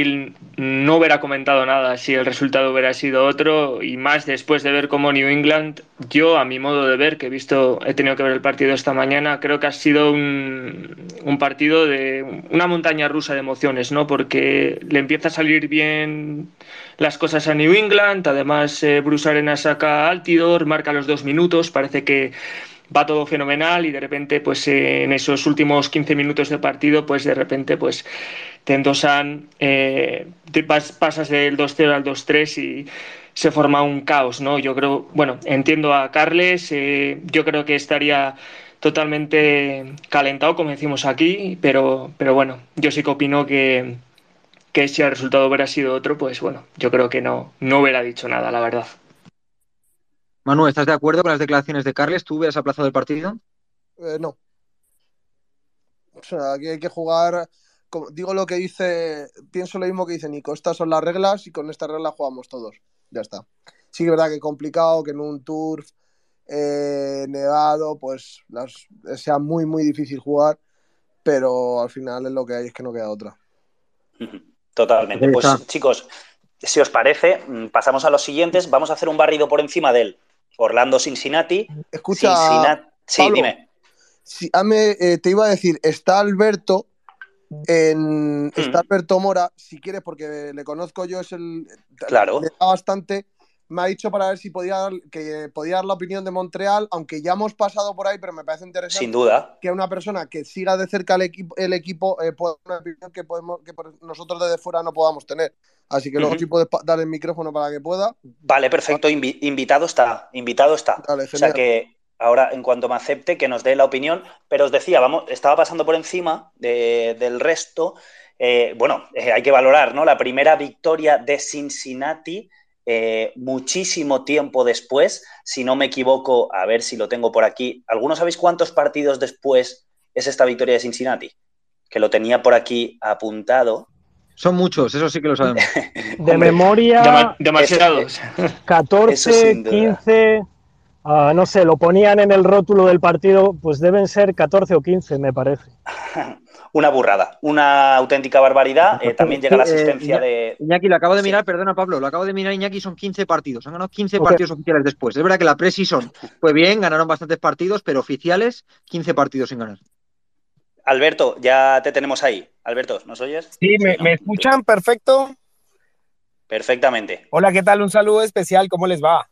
no hubiera comentado nada si el resultado hubiera sido otro y más después de ver cómo New England, yo a mi modo de ver, que he visto, he tenido que ver el partido esta mañana, creo que ha sido un, partido de una montaña rusa de emociones, ¿no? Porque le empieza a salir bien las cosas a New England, además eh, Bruce Arena saca Altidor, marca los dos minutos, parece que va todo fenomenal y de repente, pues en esos últimos 15 minutos de partido, pues de repente, pues te endosan, eh, te pasas del 2-0 al 2-3 y, se forma un caos, ¿no? Yo creo, bueno, entiendo a Carles, eh, yo creo que estaría totalmente calentado, como decimos aquí, pero, pero bueno, yo sí que opino que, que si el resultado hubiera sido otro, pues bueno, yo creo que no, no hubiera dicho nada, la verdad. Manu, ¿estás de acuerdo con las declaraciones de Carles? ¿Tú hubieras aplazado el partido? Eh, no. O sea, aquí hay que jugar. como- digo lo que dice. Pienso lo mismo que dice Nico. Estas son las reglas y con estas reglas jugamos todos. Ya está. Sí que es verdad que es complicado que en un turf eh, nevado, pues las, sea muy, muy difícil jugar. Pero al final es lo que hay, es que no queda otra. Totalmente. Pues chicos, si os parece, mm, pasamos a los siguientes. Vamos a hacer un barrido por encima del Orlando Cincinnati. Escucha, Cincinnati. Sí, Pablo. dime. si, hazme, eh, te iba a decir, está Alberto en Mm. está Alberto Mora, si quieres, porque le conozco yo, es el Claro. le da bastante. Me ha dicho para ver si podía dar, que podía dar la opinión de Montreal, aunque ya hemos pasado por ahí, pero me parece interesante Sin duda. que una persona que siga de cerca el equipo, el equipo eh, pueda dar una opinión que podemos, que nosotros desde fuera no podamos tener. Así que luego Ujú. si puedes dar el micrófono para que pueda. Vale, perfecto. Invi- invitado está. Invitado está. Dale, O sea que ahora, en cuanto me acepte, que nos dé la opinión. Pero os decía, vamos, estaba pasando por encima de- del resto. Eh, bueno, eh, hay que valorar, ¿no? La primera victoria de Cincinnati, eh, muchísimo tiempo después, si no me equivoco, a ver si lo tengo por aquí. ¿Algunos sabéis cuántos partidos después es esta victoria de Cincinnati? Que lo tenía por aquí apuntado. Son muchos, eso sí que lo sabemos. De Hombre, memoria, Dema- demasiados. 14, eso sin duda. 15, ah, no sé, lo ponían en el rótulo del partido, pues deben ser 14 o 15, me parece. Una burrada, una auténtica barbaridad. Eh, también llega la eh, asistencia de, Iñaki, lo acabo de Sí. mirar, perdona Pablo, lo acabo de mirar Iñaki, son 15 partidos, han ganado 15 Ok. partidos oficiales después. Es verdad que la pre-season fue bien, ganaron bastantes partidos, pero oficiales, 15 partidos sin ganar. Alberto, ya te tenemos ahí. Alberto, ¿nos oyes? Sí, ¿me, ¿no? me escuchan? Perfecto. Perfectamente. Hola, ¿qué tal? Un saludo especial, ¿cómo les va?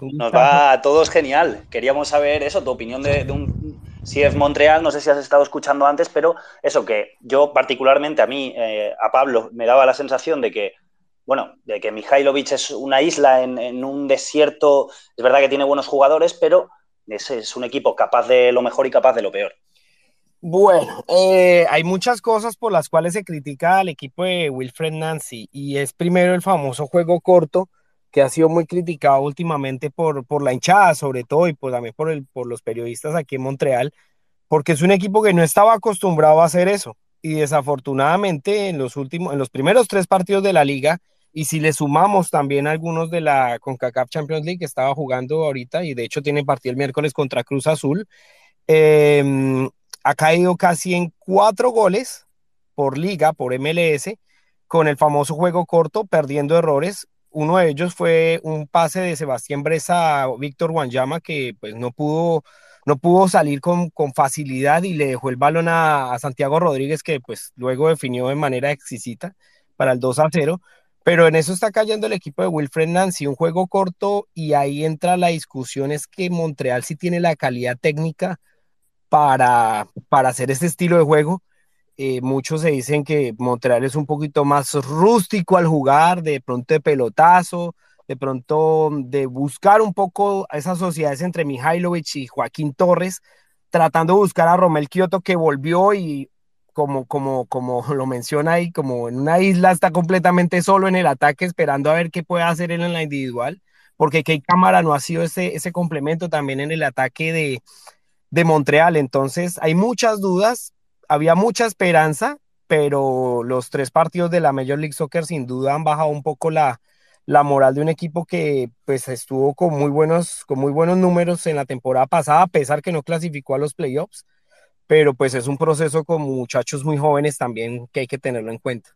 Nos va a todos genial. Queríamos saber eso, tu opinión de, de un CF Montreal. No sé si has estado escuchando antes, pero eso que yo particularmente a mí, eh, a Pablo, me daba la sensación de que, bueno, de que Mihailovic es una isla en, en un desierto. Es verdad que tiene buenos jugadores, pero es, es un equipo capaz de lo mejor y capaz de lo peor. Bueno, eh, hay muchas cosas por las cuales se critica al equipo de Wilfred Nancy y es primero el famoso juego corto que ha sido muy criticado últimamente por, por la hinchada sobre todo y pues también por, el, por los periodistas aquí en Montreal porque es un equipo que no estaba acostumbrado a hacer eso y desafortunadamente en los últimos, en los primeros tres partidos de la liga y si le sumamos también algunos de la CONCACAF Champions League que estaba jugando ahorita y de hecho tiene partido el miércoles contra Cruz Azul, eh, ha caído casi en cuatro goles por liga, por MLS, con el famoso juego corto, perdiendo errores. Uno de ellos fue un pase de Sebastián Bresa a Víctor Wanyama, que pues no pudo, no pudo salir con, con facilidad y le dejó el balón a, a, Santiago Rodríguez, que pues luego definió de manera exquisita para el 2 a 0. Pero en eso está cayendo el equipo de Wilfred Nancy, un juego corto, y ahí entra la discusión, es que Montreal sí tiene la calidad técnica para, para hacer este estilo de juego. Eh, muchos se dicen que Montreal es un poquito más rústico al jugar, de pronto de pelotazo, de pronto de buscar un poco esas sociedades entre Mihailovic y Joaquín Torres, tratando de buscar a Romel Kioto que volvió y como, como, como lo menciona ahí, como en una isla está completamente solo en el ataque esperando a ver qué puede hacer él en la individual, porque Kei Cámara no ha sido ese, ese complemento también en el ataque de, de Montreal. Entonces hay muchas dudas, había mucha esperanza, pero los tres partidos de la Major League Soccer sin duda han bajado un poco la, la moral de un equipo que pues estuvo con muy buenos, con muy buenos números en la temporada pasada, a pesar que no clasificó a los playoffs, pero pues es un proceso con muchachos muy jóvenes también que hay que tenerlo en cuenta.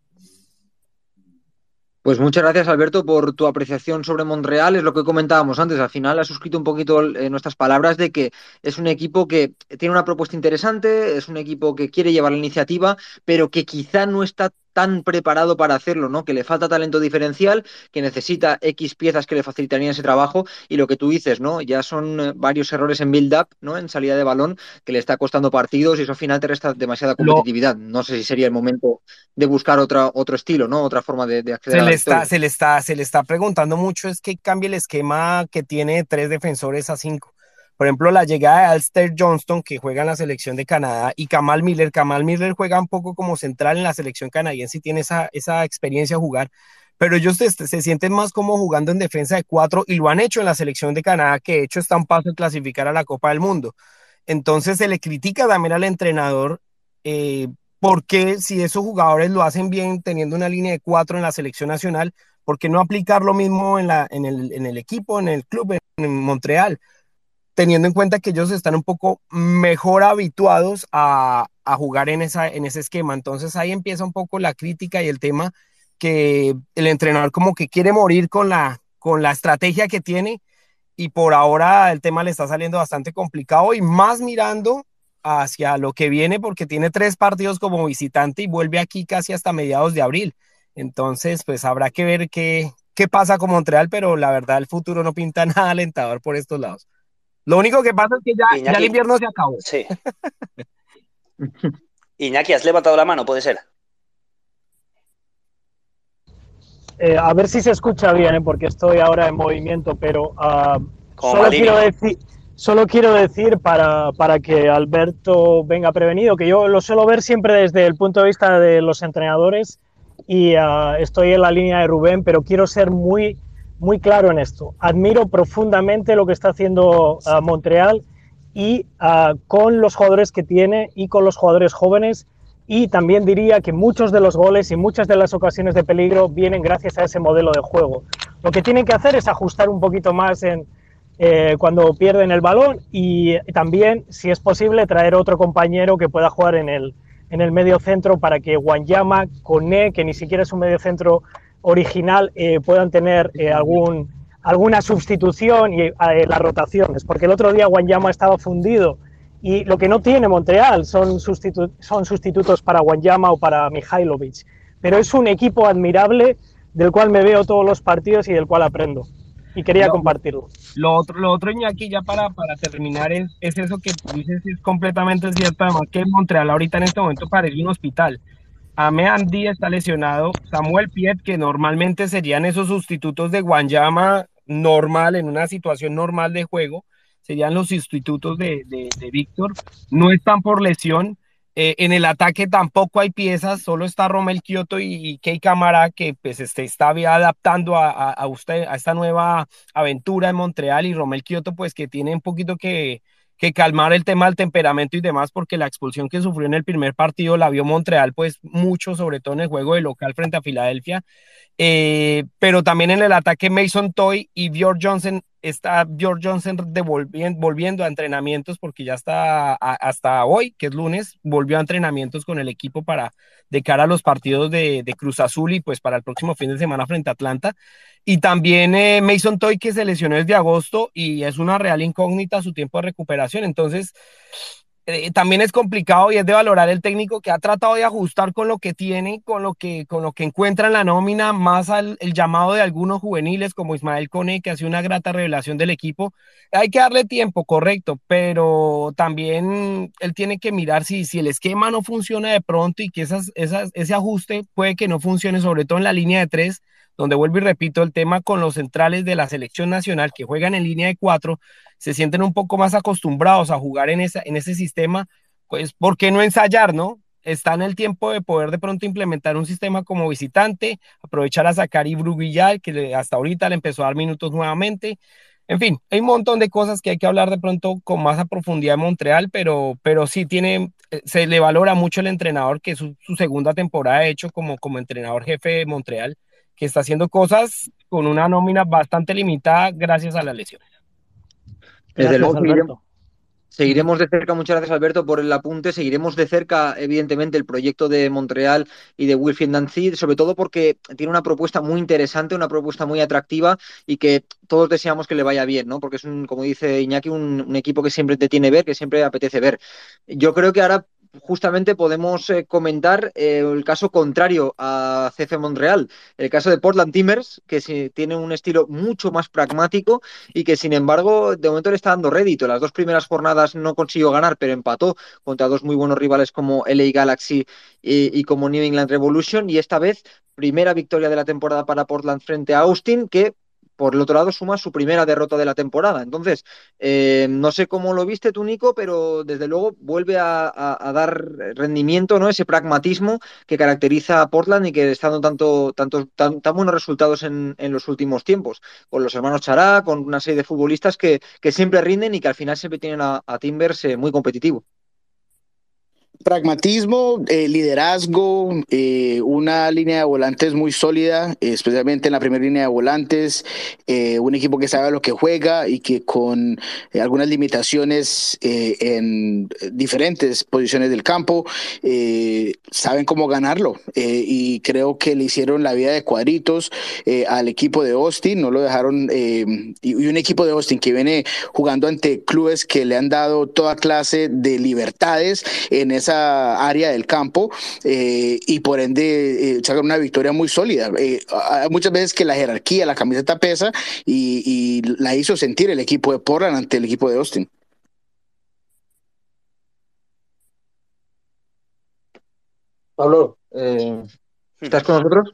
Pues muchas gracias, Alberto, por tu apreciación sobre Montreal. Es lo que comentábamos antes. Al final has suscrito un poquito eh, nuestras palabras de que es un equipo que tiene una propuesta interesante, es un equipo que quiere llevar la iniciativa, pero que quizá no está tan preparado para hacerlo, ¿no? Que le falta talento diferencial, que necesita X piezas que le facilitarían ese trabajo y lo que tú dices, ¿no? Ya son eh, varios errores en build-up, ¿no? En salida de balón que le está costando partidos y eso al final te resta demasiada competitividad. No sé si sería el momento de buscar otra, otro estilo, ¿no? Otra forma de, acceder se a le está, se le está Se le está preguntando mucho es que cambie el esquema que tiene tres defensores a cinco. Por ejemplo, la llegada de Alster Johnston, que juega en la selección de Canadá, y Kamal Miller. Kamal Miller juega un poco como central en la selección canadiense y tiene esa, esa experiencia jugar pero ellos se, se, sienten más como jugando en defensa de cuatro y lo han hecho en la selección de Canadá, que de hecho está un paso de clasificar a la Copa del Mundo. Entonces se le critica también al entrenador eh, porque si esos jugadores lo hacen bien teniendo una línea de cuatro en la selección nacional, ¿por qué no aplicar lo mismo en, la, en, el, en el equipo, en el club, en, Montreal? Teniendo en cuenta que ellos están un poco mejor habituados a, jugar en, ese esquema. Entonces ahí empieza un poco la crítica y el tema que el entrenador como que quiere morir con la, con la estrategia que tiene y por ahora el tema le está saliendo bastante complicado y más mirando hacia lo que viene porque tiene tres partidos como visitante y vuelve aquí casi hasta mediados de abril. Entonces, pues habrá que ver qué, qué pasa con Montreal, pero la verdad el futuro no pinta nada alentador por estos lados. Lo único que pasa es que ya, ya el invierno se acabó. Sí. Iñaki, ¿has levantado la mano? ¿Puede ser? Eh, a ver si se escucha bien, ¿eh? porque estoy ahora en movimiento, pero uh, solo, quiero decir, solo, quiero decir, para, para, que Alberto venga prevenido, que yo lo suelo ver siempre desde el punto de vista de los entrenadores y uh, estoy en la línea de Rubén, pero quiero ser muy, muy claro en esto. Admiro profundamente lo que está haciendo uh, Montreal y con los jugadores que tiene y con los jugadores jóvenes y también diría que muchos de los goles y muchas de las ocasiones de peligro vienen gracias a ese modelo de juego. Lo que tienen que hacer es ajustar un poquito más en, eh, cuando pierden el balón y también, si es posible, traer otro compañero que pueda jugar en el, en el medio centro para que Wanyama, Kone, que ni siquiera es un medio centro original, eh, puedan tener eh, algún, alguna sustitución y las rotaciones. Porque el otro día Wanyama estaba fundido y lo que no tiene Montreal son, son sustitutos para Wanyama o para Mihailovic. Pero es un equipo admirable del cual me veo todos los partidos y del cual aprendo. Y quería compartirlo. Lo otro, lo otro Iñaki, ya para, para terminar, es, es eso que dices, es completamente cierto. Además, que Montreal ahorita en este momento parece un hospital. Ame Andy está lesionado. Samuel Piet, que normalmente serían esos sustitutos de Wanyama normal, en una situación normal de juego, serían los sustitutos de, de, Víctor, no están por lesión. Eh, en el ataque tampoco hay piezas, solo está Romel Kioto y, Kei Camara que pues este, está adaptando a, a, usted, a esta nueva aventura en Montreal y Romel Kioto pues que tiene un poquito que, que calmar el tema del temperamento y demás, porque la expulsión que sufrió en el primer partido la vio Montreal, pues mucho, sobre todo en el juego de local frente a Filadelfia. Eh, pero también en el ataque Mason Toy y Bjorn Johnson está Bjorn Johnson devolviendo, volviendo a entrenamientos porque ya está hasta hoy, que es lunes, volvió a entrenamientos con el equipo para de cara a los partidos de, Cruz Azul y pues para el próximo fin de semana frente a Atlanta. Y también eh, Mason Toy que se lesionó desde agosto y es una real incógnita su tiempo de recuperación. Entonces, eh, también es complicado y es de valorar el técnico que ha tratado de ajustar con lo que tiene, con lo que, con lo que encuentra en la nómina, más al el llamado de algunos juveniles como Ismael Cone, que ha sido una grata revelación del equipo. Hay que darle tiempo, correcto, pero también él tiene que mirar si, si el esquema no funciona de pronto y que esas, esas, ese ajuste puede que no funcione, sobre todo en la línea de tres, donde vuelvo y repito el tema con los centrales de la selección nacional que juegan en línea de cuatro se sienten un poco más acostumbrados a jugar en, esa, en ese sistema, pues ¿por qué no ensayar, no? Está en el tiempo de poder de pronto implementar un sistema como visitante, aprovechar a sacar Ibru que hasta ahorita le empezó a dar minutos nuevamente. En fin, hay un montón de cosas que hay que hablar de pronto con más profundidad en Montreal, pero, pero sí tiene, eh, se le valora mucho el entrenador, que es su, segunda temporada hecho como, como entrenador jefe de Montreal, que está haciendo cosas con una nómina bastante limitada gracias a las lesiones. Desde luego seguiremos, de cerca, muchas gracias Alberto por el apunte, seguiremos de cerca evidentemente el proyecto de Montreal y de Wilfried Nancy, sobre todo porque tiene una propuesta muy interesante, una propuesta muy atractiva y que todos deseamos que le vaya bien, ¿no? Porque es un, como dice Iñaki, un, un equipo que siempre te tiene ver, que siempre apetece ver. Yo creo que ahora justamente podemos eh, comentar eh, el caso contrario a CF Montreal, el caso de Portland Timbers, que tiene un estilo mucho más pragmático y que sin embargo de momento le está dando rédito. Las dos primeras jornadas no consiguió ganar, pero empató contra dos muy buenos rivales como LA Galaxy y como New England Revolution y esta vez primera victoria de la temporada para Portland frente a Austin, que por el otro lado suma su primera derrota de la temporada. Entonces, eh, no sé cómo lo viste tú, Nico, pero desde luego vuelve a, dar rendimiento, ¿no? Ese pragmatismo que caracteriza a Portland y que está dando tanto, tanto, tan, tan buenos resultados en, en, los últimos tiempos. Con los hermanos Chará, con una serie de futbolistas que, que siempre rinden y que al final siempre tienen a, a Timbers eh, muy competitivo pragmatismo, eh, liderazgo, eh, una línea de volantes muy sólida, especialmente en la primera línea de volantes, eh, un equipo que sabe lo que juega y que con eh, algunas limitaciones eh, en diferentes posiciones del campo saben cómo ganarlo y creo que le hicieron la vida de cuadritos al equipo de Austin, no lo dejaron y, y un equipo de Austin que viene jugando ante clubes que le han dado toda clase de libertades en esa área del campo eh, y por ende eh, sacar una victoria muy sólida. Eh, muchas veces que la jerarquía, la camiseta pesa y, y, la hizo sentir el equipo de Portland ante el equipo de Austin. Pablo, eh, ¿estás con nosotros?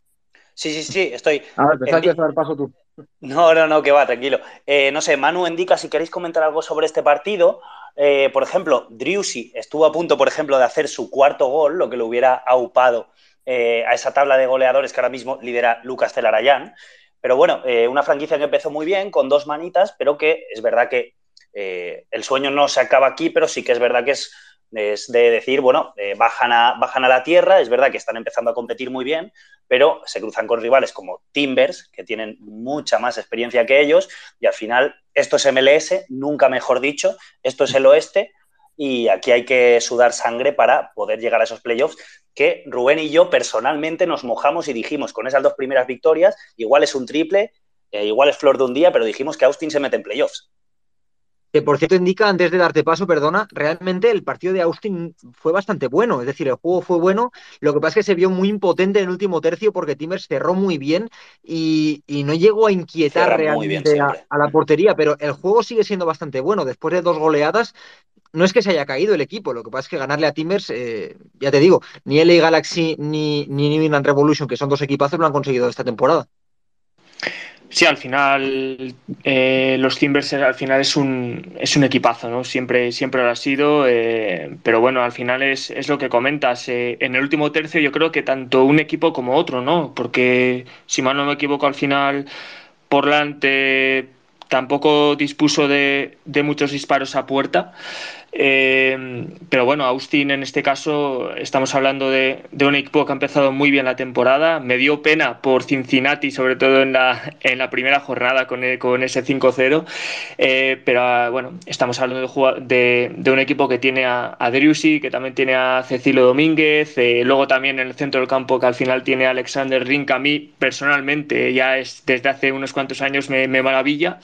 Sí, sí, sí, estoy. A ver, pensaba que dar paso tú. No, no, no, que va, tranquilo. Eh, no sé, Manu indica si queréis comentar algo sobre este partido. Eh, por ejemplo, Driussi estuvo a punto, por ejemplo, de hacer su cuarto gol, lo que le hubiera aupado eh, a esa tabla de goleadores que ahora mismo lidera Lucas Celarayán. Pero bueno, eh, una franquicia que empezó muy bien, con dos manitas, pero que es verdad que el sueño no se acaba aquí, pero sí que es verdad que es, es de decir, bueno, eh, bajan, a, bajan a la tierra, es verdad que están empezando a competir muy bien, pero se cruzan con rivales como Timbers, que tienen mucha más experiencia que ellos, y al final esto es MLS, nunca mejor dicho, esto es el oeste, y aquí hay que sudar sangre para poder llegar a esos playoffs que Rubén y yo personalmente nos mojamos y dijimos con esas dos primeras victorias, igual es un triple, eh, igual es flor de un día, pero dijimos que Austin se mete en playoffs. Que por cierto indica, antes de darte paso, perdona, realmente el partido de Austin fue bastante bueno, es decir, el juego fue bueno, lo que pasa es que se vio muy impotente en el último tercio porque Timbers cerró muy bien y, y no llegó a inquietar realmente a, la portería, pero el juego sigue siendo bastante bueno, después de dos goleadas, no es que se haya caído el equipo, lo que pasa es que ganarle a Timbers, eh, ya te digo, ni LA Galaxy ni, ni New England Revolution, que son dos equipazos, lo han conseguido esta temporada. Sí, al final eh, los Timbers al final es un, es un equipazo, ¿no? Siempre, siempre lo ha sido, eh, pero bueno, al final es, es lo que comentas. Eh, en el último tercio yo creo que tanto un equipo como otro, ¿no? Porque si mal no me equivoco, al final Portland tampoco dispuso de, de muchos disparos a puerta. Eh, pero bueno, Austin en este caso estamos hablando de, de, un equipo que ha empezado muy bien la temporada. Me dio pena por Cincinnati, sobre todo en la, en la primera jornada con, el, con ese 5-0. Eh, pero bueno, estamos hablando de, de, de, un equipo que tiene a, a Driussi, que también tiene a Cecilio Domínguez, eh, luego también en el centro del campo que al final tiene a Alexander Rink. A mí personalmente ya es desde hace unos cuantos años me, me maravilla.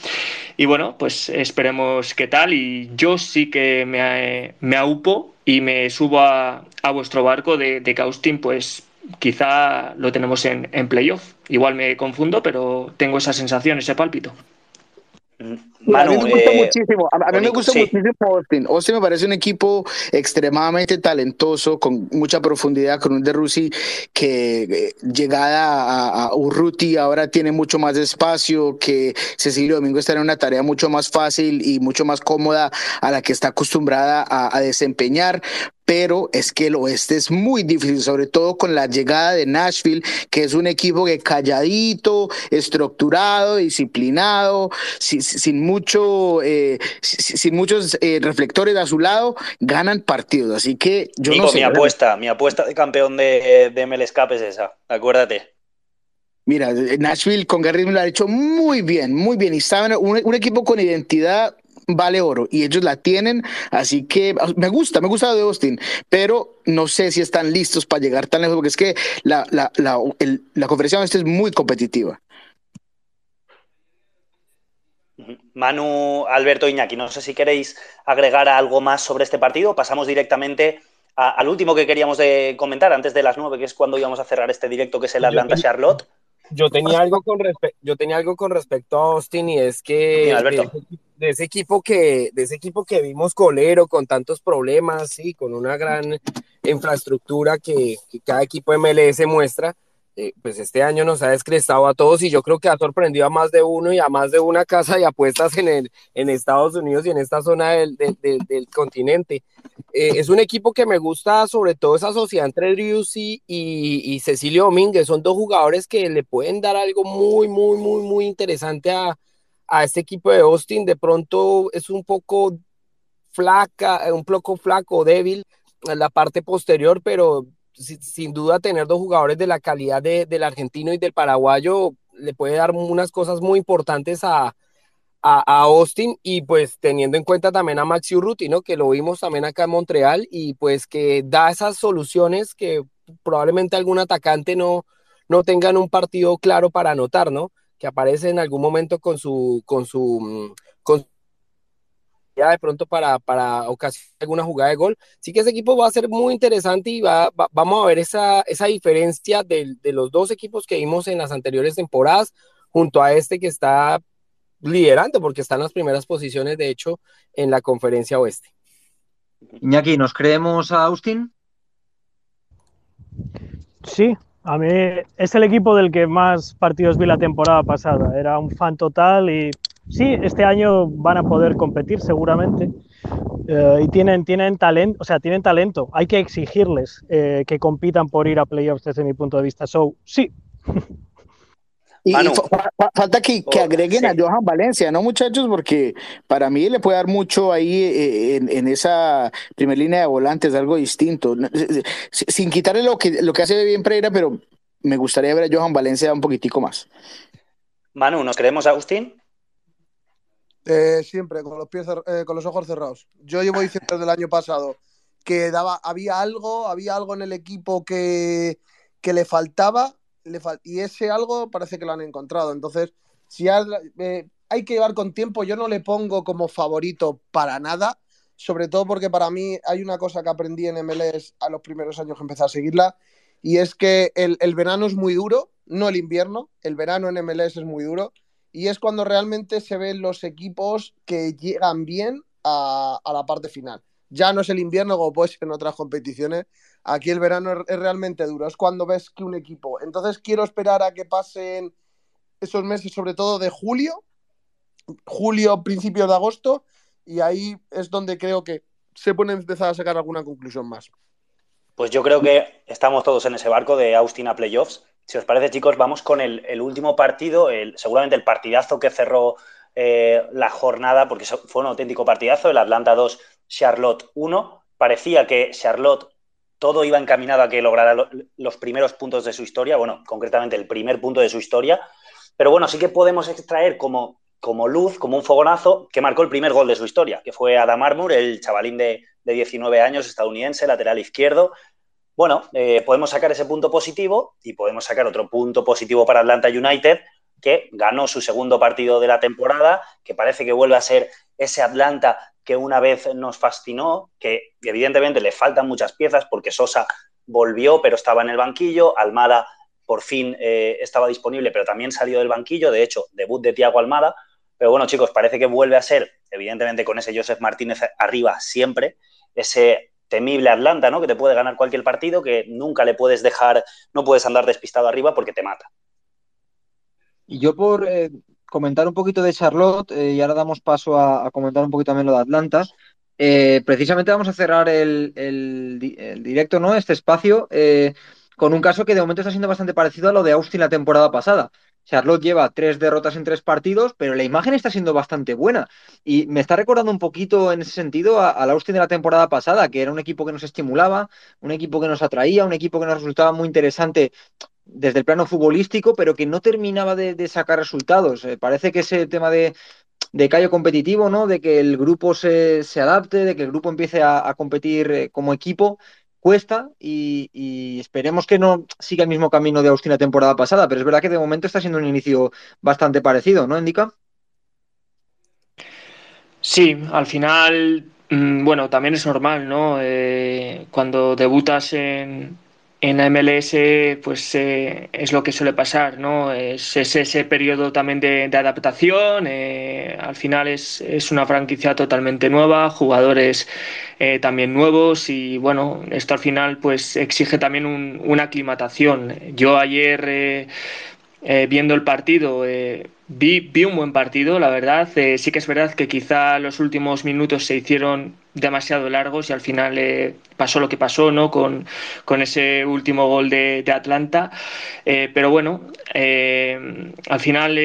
Y bueno, pues esperemos qué tal. Y yo sí que me me, me aupo y me subo a, vuestro barco de, de, pues quizá lo tenemos en, en playoff. Igual me confundo, pero tengo esa sensación, ese pálpito. Manu, a mí me gusta eh, muchísimo. A, a mí me gusta sí. muchísimo Austin. Austin me parece un equipo extremadamente talentoso, con mucha profundidad, con un de Rusi que eh, llegada a, a, Urruti ahora tiene mucho más espacio, que Cecilio Domingo está en una tarea mucho más fácil y mucho más cómoda a la que está acostumbrada a, a desempeñar pero es que el oeste es muy difícil, sobre todo con la llegada de Nashville, que es un equipo que calladito, estructurado, disciplinado, sin, sin mucho, eh, sin muchos eh, reflectores a su lado, ganan partidos. Así que yo Nico, no sé. Mi apuesta, mi apuesta de campeón de, de MLSCAP es esa, acuérdate. Mira, Nashville con Gary lo ha hecho muy bien, muy bien. Y saben, un, un equipo con identidad vale oro y ellos la tienen, así que me gusta, me gusta de Austin, pero no sé si están listos para llegar tan lejos porque es que la, la, la, el, la conferencia este es muy competitiva. Manu, Alberto Iñaki, no sé si queréis agregar algo más sobre este partido. Pasamos directamente al último que queríamos de comentar antes de las nueve, que es cuando íbamos a cerrar este directo, que es el Atlanta Charlotte. Yo tenía algo con yo tenía algo con respecto a Austin y es que de, ese, equipo que de ese equipo que vimos colero con tantos problemas y con una gran infraestructura que, que cada equipo MLS muestra, eh, pues este año nos ha descrestado a todos y yo creo que ha sorprendido a más de uno y a más de una casa de apuestas en, el, en Estados Unidos y en esta zona del, del, continente. Eh, es un equipo que me gusta sobre todo esa sociedad entre Driussi y, y Cecilio Domínguez. Son dos jugadores que le pueden dar algo muy, muy, muy, muy interesante a, a este equipo de Austin. De pronto es un poco flaca, un poco flaco, débil en la parte posterior, pero sin duda tener dos jugadores de la calidad del argentino y del paraguayo le puede dar unas cosas muy importantes a, a, Austin y pues teniendo en cuenta también a Maxi Urruti, ¿no? Que lo vimos también acá en Montreal y pues que da esas soluciones que probablemente algún atacante no, no tengan un partido claro para anotar, ¿no? Que aparece en algún momento con su, con su, mm, de pronto para, para ocasionar alguna jugada de gol. Sí que ese equipo va a ser muy interesante y va, vamos a ver esa, esa diferencia de, de, los dos equipos que vimos en las anteriores temporadas junto a este que está liderando porque está en las primeras posiciones, de hecho, en la conferencia oeste. Iñaki, ¿nos creemos a Austin? Sí, a mí es el equipo del que más partidos vi la temporada pasada. Era un fan total y sí, este año van a poder competir seguramente. Eh, y tienen, tienen talento, o sea, tienen talento. Hay que exigirles eh, que compitan por ir a playoffs desde mi punto de vista. So, sí. Y, falta que, que oh, agreguen a Johan Valencia, ¿no, muchachos? Porque para mí le puede dar mucho ahí eh, en, esa primera línea de volantes, algo distinto. Sin quitarle lo que, lo que hace bien Pereira, pero me gustaría ver a Johan Valencia un poquitico más. Manu, ¿nos creemos, Agustín? Eh, siempre, con los, pies, eh, con los ojos cerrados. Yo llevo diciendo desde el año pasado que daba, había algo, había algo en el equipo que, le faltaba le y ese algo parece que lo han encontrado. Entonces, si eh, hay que llevar con tiempo, yo no le pongo como favorito para nada, sobre todo porque para mí hay una cosa que aprendí en MLS a los primeros años que empecé a seguirla, y es que el verano es muy duro, no el invierno, el verano en MLS es muy duro y es cuando realmente se ven los equipos que llegan bien a, la parte final. Ya no es el invierno como puede ser en otras competiciones, aquí el verano es, realmente duro, es cuando ves que un equipo. Entonces quiero esperar a que pasen esos meses, sobre todo de julio, julio, principios de agosto, y ahí es donde creo que se puede empezar a sacar alguna conclusión más. Pues yo creo que estamos todos en ese barco de Austin a playoffs. Si os parece, chicos, vamos con el, último partido, seguramente el partidazo que cerró eh, la jornada, porque fue un auténtico partidazo, el Atlanta 2, Charlotte 1. Parecía que Charlotte todo iba encaminado a que lograra los primeros puntos de su historia, bueno, concretamente el primer punto de su historia, pero bueno, sí que podemos extraer como, como luz, como un fogonazo, que marcó el primer gol de su historia, que fue Adam Armour, el chavalín de, de 19 años, estadounidense, lateral izquierdo, bueno, eh, podemos sacar ese punto positivo y podemos sacar otro punto positivo para Atlanta United, que ganó su segundo partido de la temporada, que parece que vuelve a ser ese Atlanta que una vez nos fascinó, que evidentemente le faltan muchas piezas porque Sosa volvió pero estaba en el banquillo, Almada por fin eh, estaba disponible pero también salió del banquillo, de hecho, debut de Tiago Almada, pero bueno chicos, parece que vuelve a ser, evidentemente con ese Joseph Martínez arriba siempre, ese temible Atlanta, ¿no? Que te puede ganar cualquier partido, que nunca le puedes dejar, no puedes andar despistado arriba porque te mata. Y yo por eh, comentar un poquito de Charlotte, eh, y ahora damos paso a, comentar un poquito también lo de Atlanta, eh, precisamente vamos a cerrar el, directo, ¿no? Este espacio, con un caso que de momento está siendo bastante parecido a lo de Austin la temporada pasada. Charlotte lleva tres derrotas en tres partidos, pero la imagen está siendo bastante buena. Y me está recordando un poquito en ese sentido al Austin de la temporada pasada, que era un equipo que nos estimulaba, un equipo que nos atraía, un equipo que nos resultaba muy interesante desde el plano futbolístico, pero que no terminaba de, sacar resultados. Eh, parece que ese tema de, de callo competitivo, ¿no? De que el grupo se, adapte, de que el grupo empiece a, a competir eh, como equipo, cuesta y, esperemos que no siga el mismo camino de Austin la temporada pasada, pero es verdad que de momento está siendo un inicio bastante parecido, ¿no, Indica? Sí, al final mm, bueno, también es normal, ¿no? Eh, cuando debutas en, en la MLS, pues eh, es lo que suele pasar, ¿no? Es, ese periodo también de, adaptación. Eh, al final es, una franquicia totalmente nueva, jugadores eh, también nuevos y bueno, esto al final pues exige también un, una aclimatación. Yo ayer viendo el partido Vi, vi, un buen partido, la verdad. Eh, sí que es verdad que quizá los últimos minutos se hicieron demasiado largos y al final eh, pasó lo que pasó, ¿no? Con, con ese último gol de, de Atlanta. Eh, pero bueno, al final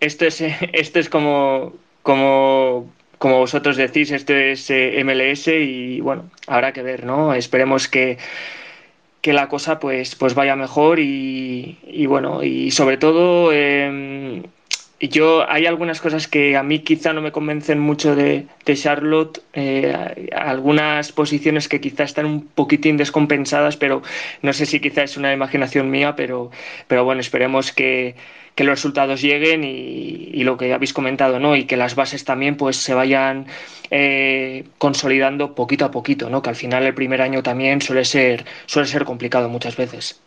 esto es, esto es como, como, como vosotros decís, esto es MLS y bueno, habrá que ver, ¿no? Esperemos que que la cosa pues, pues vaya mejor y, y bueno, y sobre todo eh, yo hay algunas cosas que a mí quizá no me convencen mucho de, Charlotte, eh, algunas posiciones que quizá están un poquitín descompensadas, pero no sé si quizá es una imaginación mía, pero, pero bueno, esperemos que, que los resultados lleguen y, y, lo que habéis comentado, ¿no? Y que las bases también pues se vayan eh, consolidando poquito a poquito, ¿no? Que al final el primer año también suele ser, suele ser complicado muchas veces.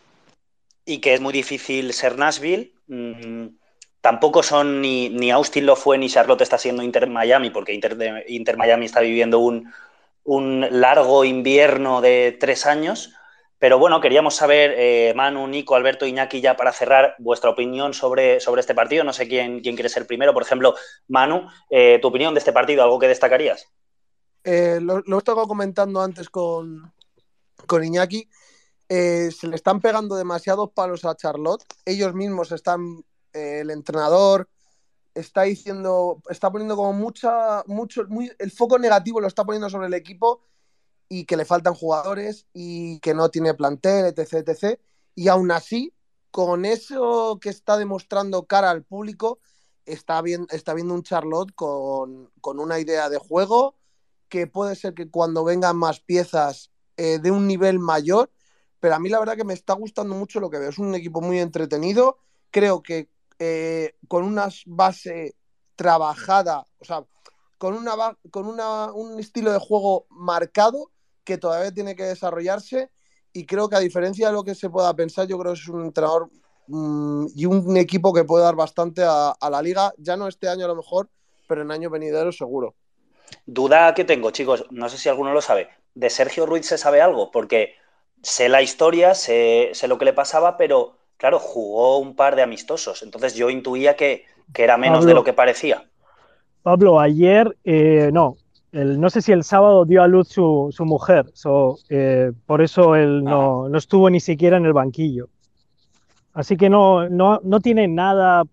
Y que es muy difícil ser Nashville. Mmm Tampoco son ni, ni, Austin lo fue ni Charlotte está siendo Inter Miami, porque Inter, Inter Miami está viviendo un, un, largo invierno de tres años. Pero bueno, queríamos saber, eh, Manu, Nico, Alberto, Iñaki, ya para cerrar, vuestra opinión sobre, sobre este partido. No sé quién, quién quiere ser primero. Por ejemplo, Manu, eh, tu opinión de este partido, ¿algo que destacarías? Eh, lo, lo, he estado comentando antes con, con Iñaki. Se le están pegando demasiados palos a Charlotte. Ellos mismos están el entrenador está diciendo, está poniendo como mucha, mucho, muy, el foco negativo lo está poniendo sobre el equipo y que le faltan jugadores y que no tiene plantel, etc, etc. Y aún así, con eso que está demostrando cara al público, está, viendo un Charlotte con, con, una idea de juego que puede ser que cuando vengan más piezas eh, de un nivel mayor, pero a mí la verdad que me está gustando mucho lo que veo. Es un equipo muy entretenido. Creo que eh, con una base trabajada, o sea, con, una, con una, un estilo de juego marcado que todavía tiene que desarrollarse y creo que a diferencia de lo que se pueda pensar, yo creo que es un entrenador mmm, y un equipo que puede dar bastante a, a, la liga, ya no este año a lo mejor, pero en año venidero seguro. Duda que tengo, chicos, no sé si alguno lo sabe. ¿De Sergio Ruiz se sabe algo? Porque sé la historia, sé, sé lo que le pasaba, pero claro, jugó un par de amistosos, entonces yo intuía que, que era menos Pablo, de lo que parecía. Pablo, ayer, eh, no, el, no sé si el sábado dio a luz su, su mujer, so, eh, por eso él no, no, estuvo ni siquiera en el banquillo. Así que no, no, no tiene nada,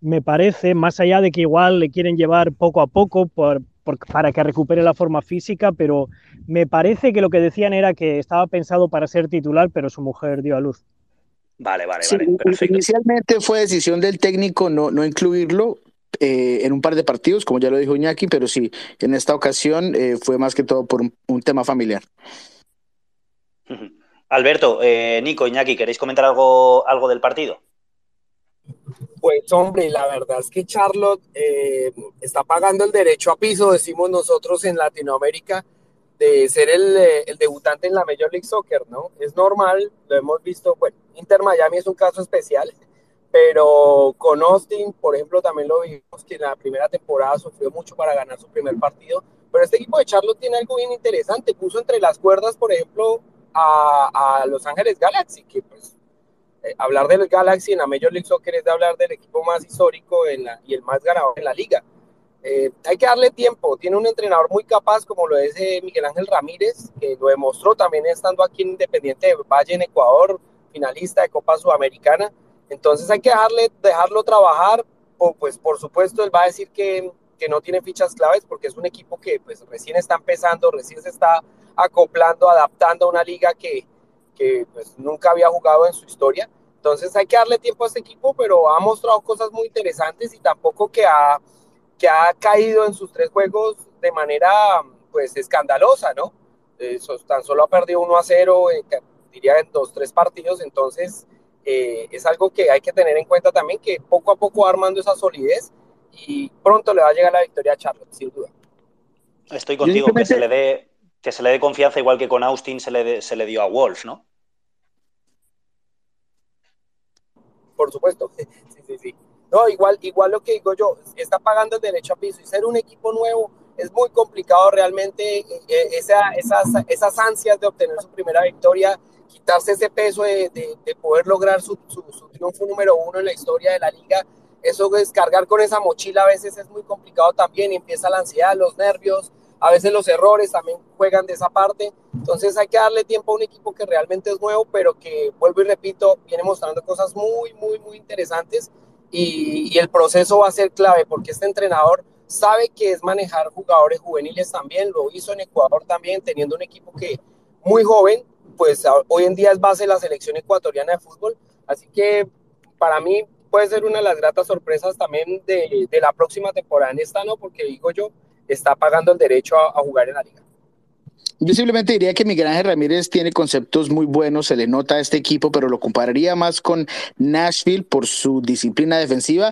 me parece, más allá de que igual le quieren llevar poco a poco por, por, para que recupere la forma física, pero me parece que lo que decían era que estaba pensado para ser titular, pero su mujer dio a luz. Vale, vale, sí, vale. Perfecto. Inicialmente fue decisión del técnico no, no incluirlo eh, en un par de partidos, como ya lo dijo Iñaki, pero sí, en esta ocasión eh, fue más que todo por un, un tema familiar. Alberto, eh, Nico, Iñaki, ¿queréis comentar algo, algo del partido? Pues hombre, la verdad es que Charlotte eh, está pagando el derecho a piso, decimos nosotros en Latinoamérica, de ser el, eh, el, debutante en la Major League Soccer, ¿no? Es normal, lo hemos visto, bueno, Inter Miami es un caso especial, pero con Austin, por ejemplo, también lo vimos que en la primera temporada sufrió mucho para ganar su primer partido, pero este equipo de Charlotte tiene algo bien interesante, puso entre las cuerdas, por ejemplo, a, Los Ángeles Galaxy, que pues eh, hablar del Galaxy en la Major League Soccer es de hablar del equipo más histórico y el más ganador en la liga. Eh, hay que darle tiempo. Tiene un entrenador muy capaz, como lo es eh, Miguel Ángel Ramírez, que lo demostró también estando aquí en Independiente de Valle en Ecuador, finalista de Copa Sudamericana. Entonces hay que dejarle, dejarlo trabajar. O, pues por supuesto él va a decir que, que, no tiene fichas claves porque es un equipo que pues recién está empezando, recién se está acoplando, adaptando a una liga que, que pues, nunca había jugado en su historia. Entonces hay que darle tiempo a este equipo, pero ha mostrado cosas muy interesantes y tampoco que ha que ha caído en sus tres juegos de manera pues escandalosa, ¿no? Eso, tan solo ha perdido 1 a 0, eh, diría en dos, tres partidos, entonces eh, es algo que hay que tener en cuenta también, que poco a poco va armando esa solidez y pronto le va a llegar la victoria a Charlotte, sin duda. Estoy contigo, que, se le dé, que se le dé confianza igual que con Austin se le, se le dio a Wolf, ¿no? Por supuesto, sí, sí, sí. No, igual, igual lo que digo yo, está pagando el derecho a piso y ser un equipo nuevo es muy complicado realmente eh, eh, esa, esas, esas ansias de obtener su primera victoria, quitarse ese peso de, de, poder lograr su, su, su, triunfo número uno en la historia de la liga. Eso descargar con esa mochila a veces es muy complicado también empieza la ansiedad, los nervios, a veces los errores también juegan de esa parte. Entonces hay que darle tiempo a un equipo que realmente es nuevo, pero que, vuelvo y repito, viene mostrando cosas muy, muy, muy interesantes y, el proceso va a ser clave porque este entrenador sabe que es manejar jugadores juveniles también, lo hizo en Ecuador también, teniendo un equipo que muy joven, pues hoy en día es base de la selección ecuatoriana de fútbol, así que para mí puede ser una de las gratas sorpresas también de, de la próxima temporada en esta, ¿no? Porque digo yo, está pagando el derecho a jugar en la liga. Yo simplemente diría que Miguel Ángel Ramírez tiene conceptos muy buenos, se le nota a este equipo, pero lo compararía más con Nashville por su disciplina defensiva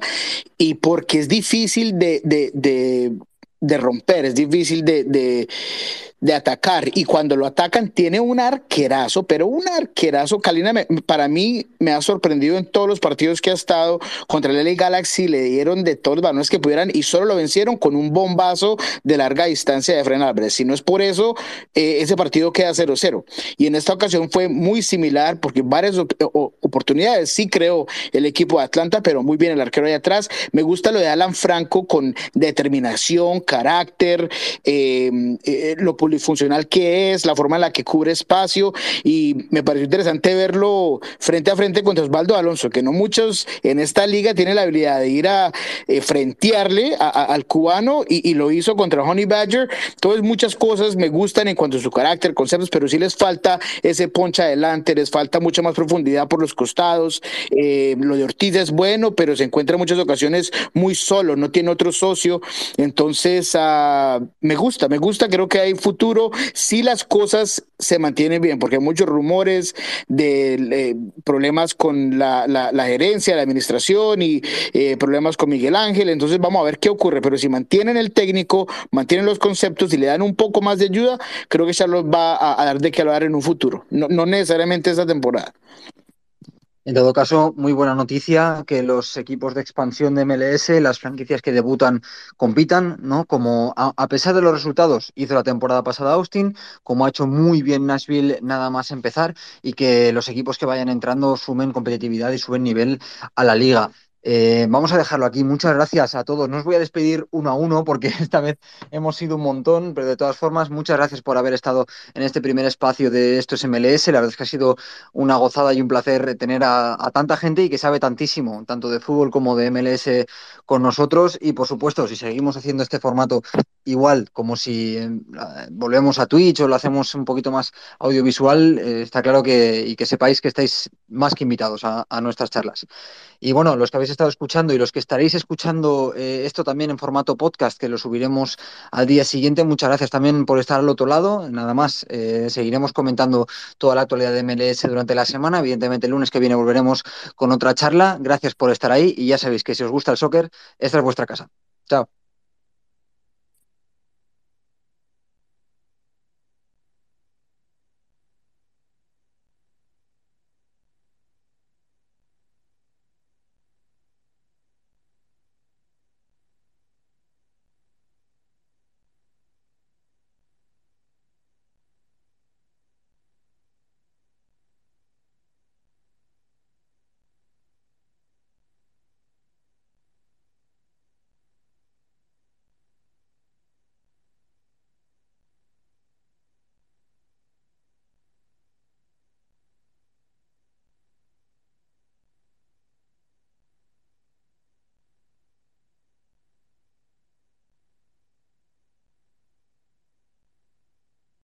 y porque es difícil de, de, de, de romper, es difícil de, de atacar y cuando lo atacan tiene un arquerazo, pero un arquerazo, Kalina para mí me ha sorprendido en todos los partidos que ha estado contra el LA Galaxy, le dieron de todos los balones que pudieran y solo lo vencieron con un bombazo de larga distancia de Fren Álvarez. Si no es por eso, eh, ese partido queda 0-0. Y en esta ocasión fue muy similar porque varias oportunidades sí creó el equipo de Atlanta, pero muy bien el arquero ahí atrás. Me gusta lo de Alan Franco con determinación, carácter, eh, eh, funcional que es, la forma en la que cubre espacio y me pareció interesante verlo frente a frente contra Osvaldo Alonso, que no muchos en esta liga tienen la habilidad de ir a eh, frentearle al cubano y, lo hizo contra Honey Badger. Entonces muchas cosas me gustan en cuanto a su carácter, conceptos, pero sí les falta ese poncha adelante, les falta mucha más profundidad por los costados. Eh, lo de Ortiz es bueno, pero se encuentra en muchas ocasiones muy solo, no tiene otro socio. Entonces uh, me gusta, me gusta, creo que hay futuro si las cosas se mantienen bien, porque hay muchos rumores de eh, problemas con la, la, gerencia, la administración y eh, problemas con Miguel Ángel. Entonces vamos a ver qué ocurre. Pero si mantienen el técnico, mantienen los conceptos y le dan un poco más de ayuda, creo que Charlos va a, a dar de qué hablar en un futuro. No, no necesariamente esta temporada. En todo caso, muy buena noticia que los equipos de expansión de MLS, las franquicias que debutan, compitan, ¿no? Como a, a, pesar de los resultados hizo la temporada pasada Austin, como ha hecho muy bien Nashville nada más empezar, y que los equipos que vayan entrando sumen competitividad y suben nivel a la liga. Eh, vamos a dejarlo aquí. Muchas gracias a todos. No os voy a despedir uno a uno porque esta vez hemos sido un montón, pero de todas formas, muchas gracias por haber estado en este primer espacio de Esto es MLS. La verdad es que ha sido una gozada y un placer tener a, tanta gente y que sabe tantísimo, tanto de fútbol como de MLS con nosotros. Y por supuesto, si seguimos haciendo este formato igual como si eh, volvemos a Twitch o lo hacemos un poquito más audiovisual, eh, está claro que y que sepáis que estáis más que invitados a, a nuestras charlas. Y bueno, los que habéis estado escuchando y los que estaréis escuchando eh, esto también en formato podcast, que lo subiremos al día siguiente, muchas gracias también por estar al otro lado. Nada más, eh, seguiremos comentando toda la actualidad de MLS durante la semana. Evidentemente, el lunes que viene volveremos con otra charla. Gracias por estar ahí y ya sabéis que si os gusta el soccer, esta es vuestra casa. Chao.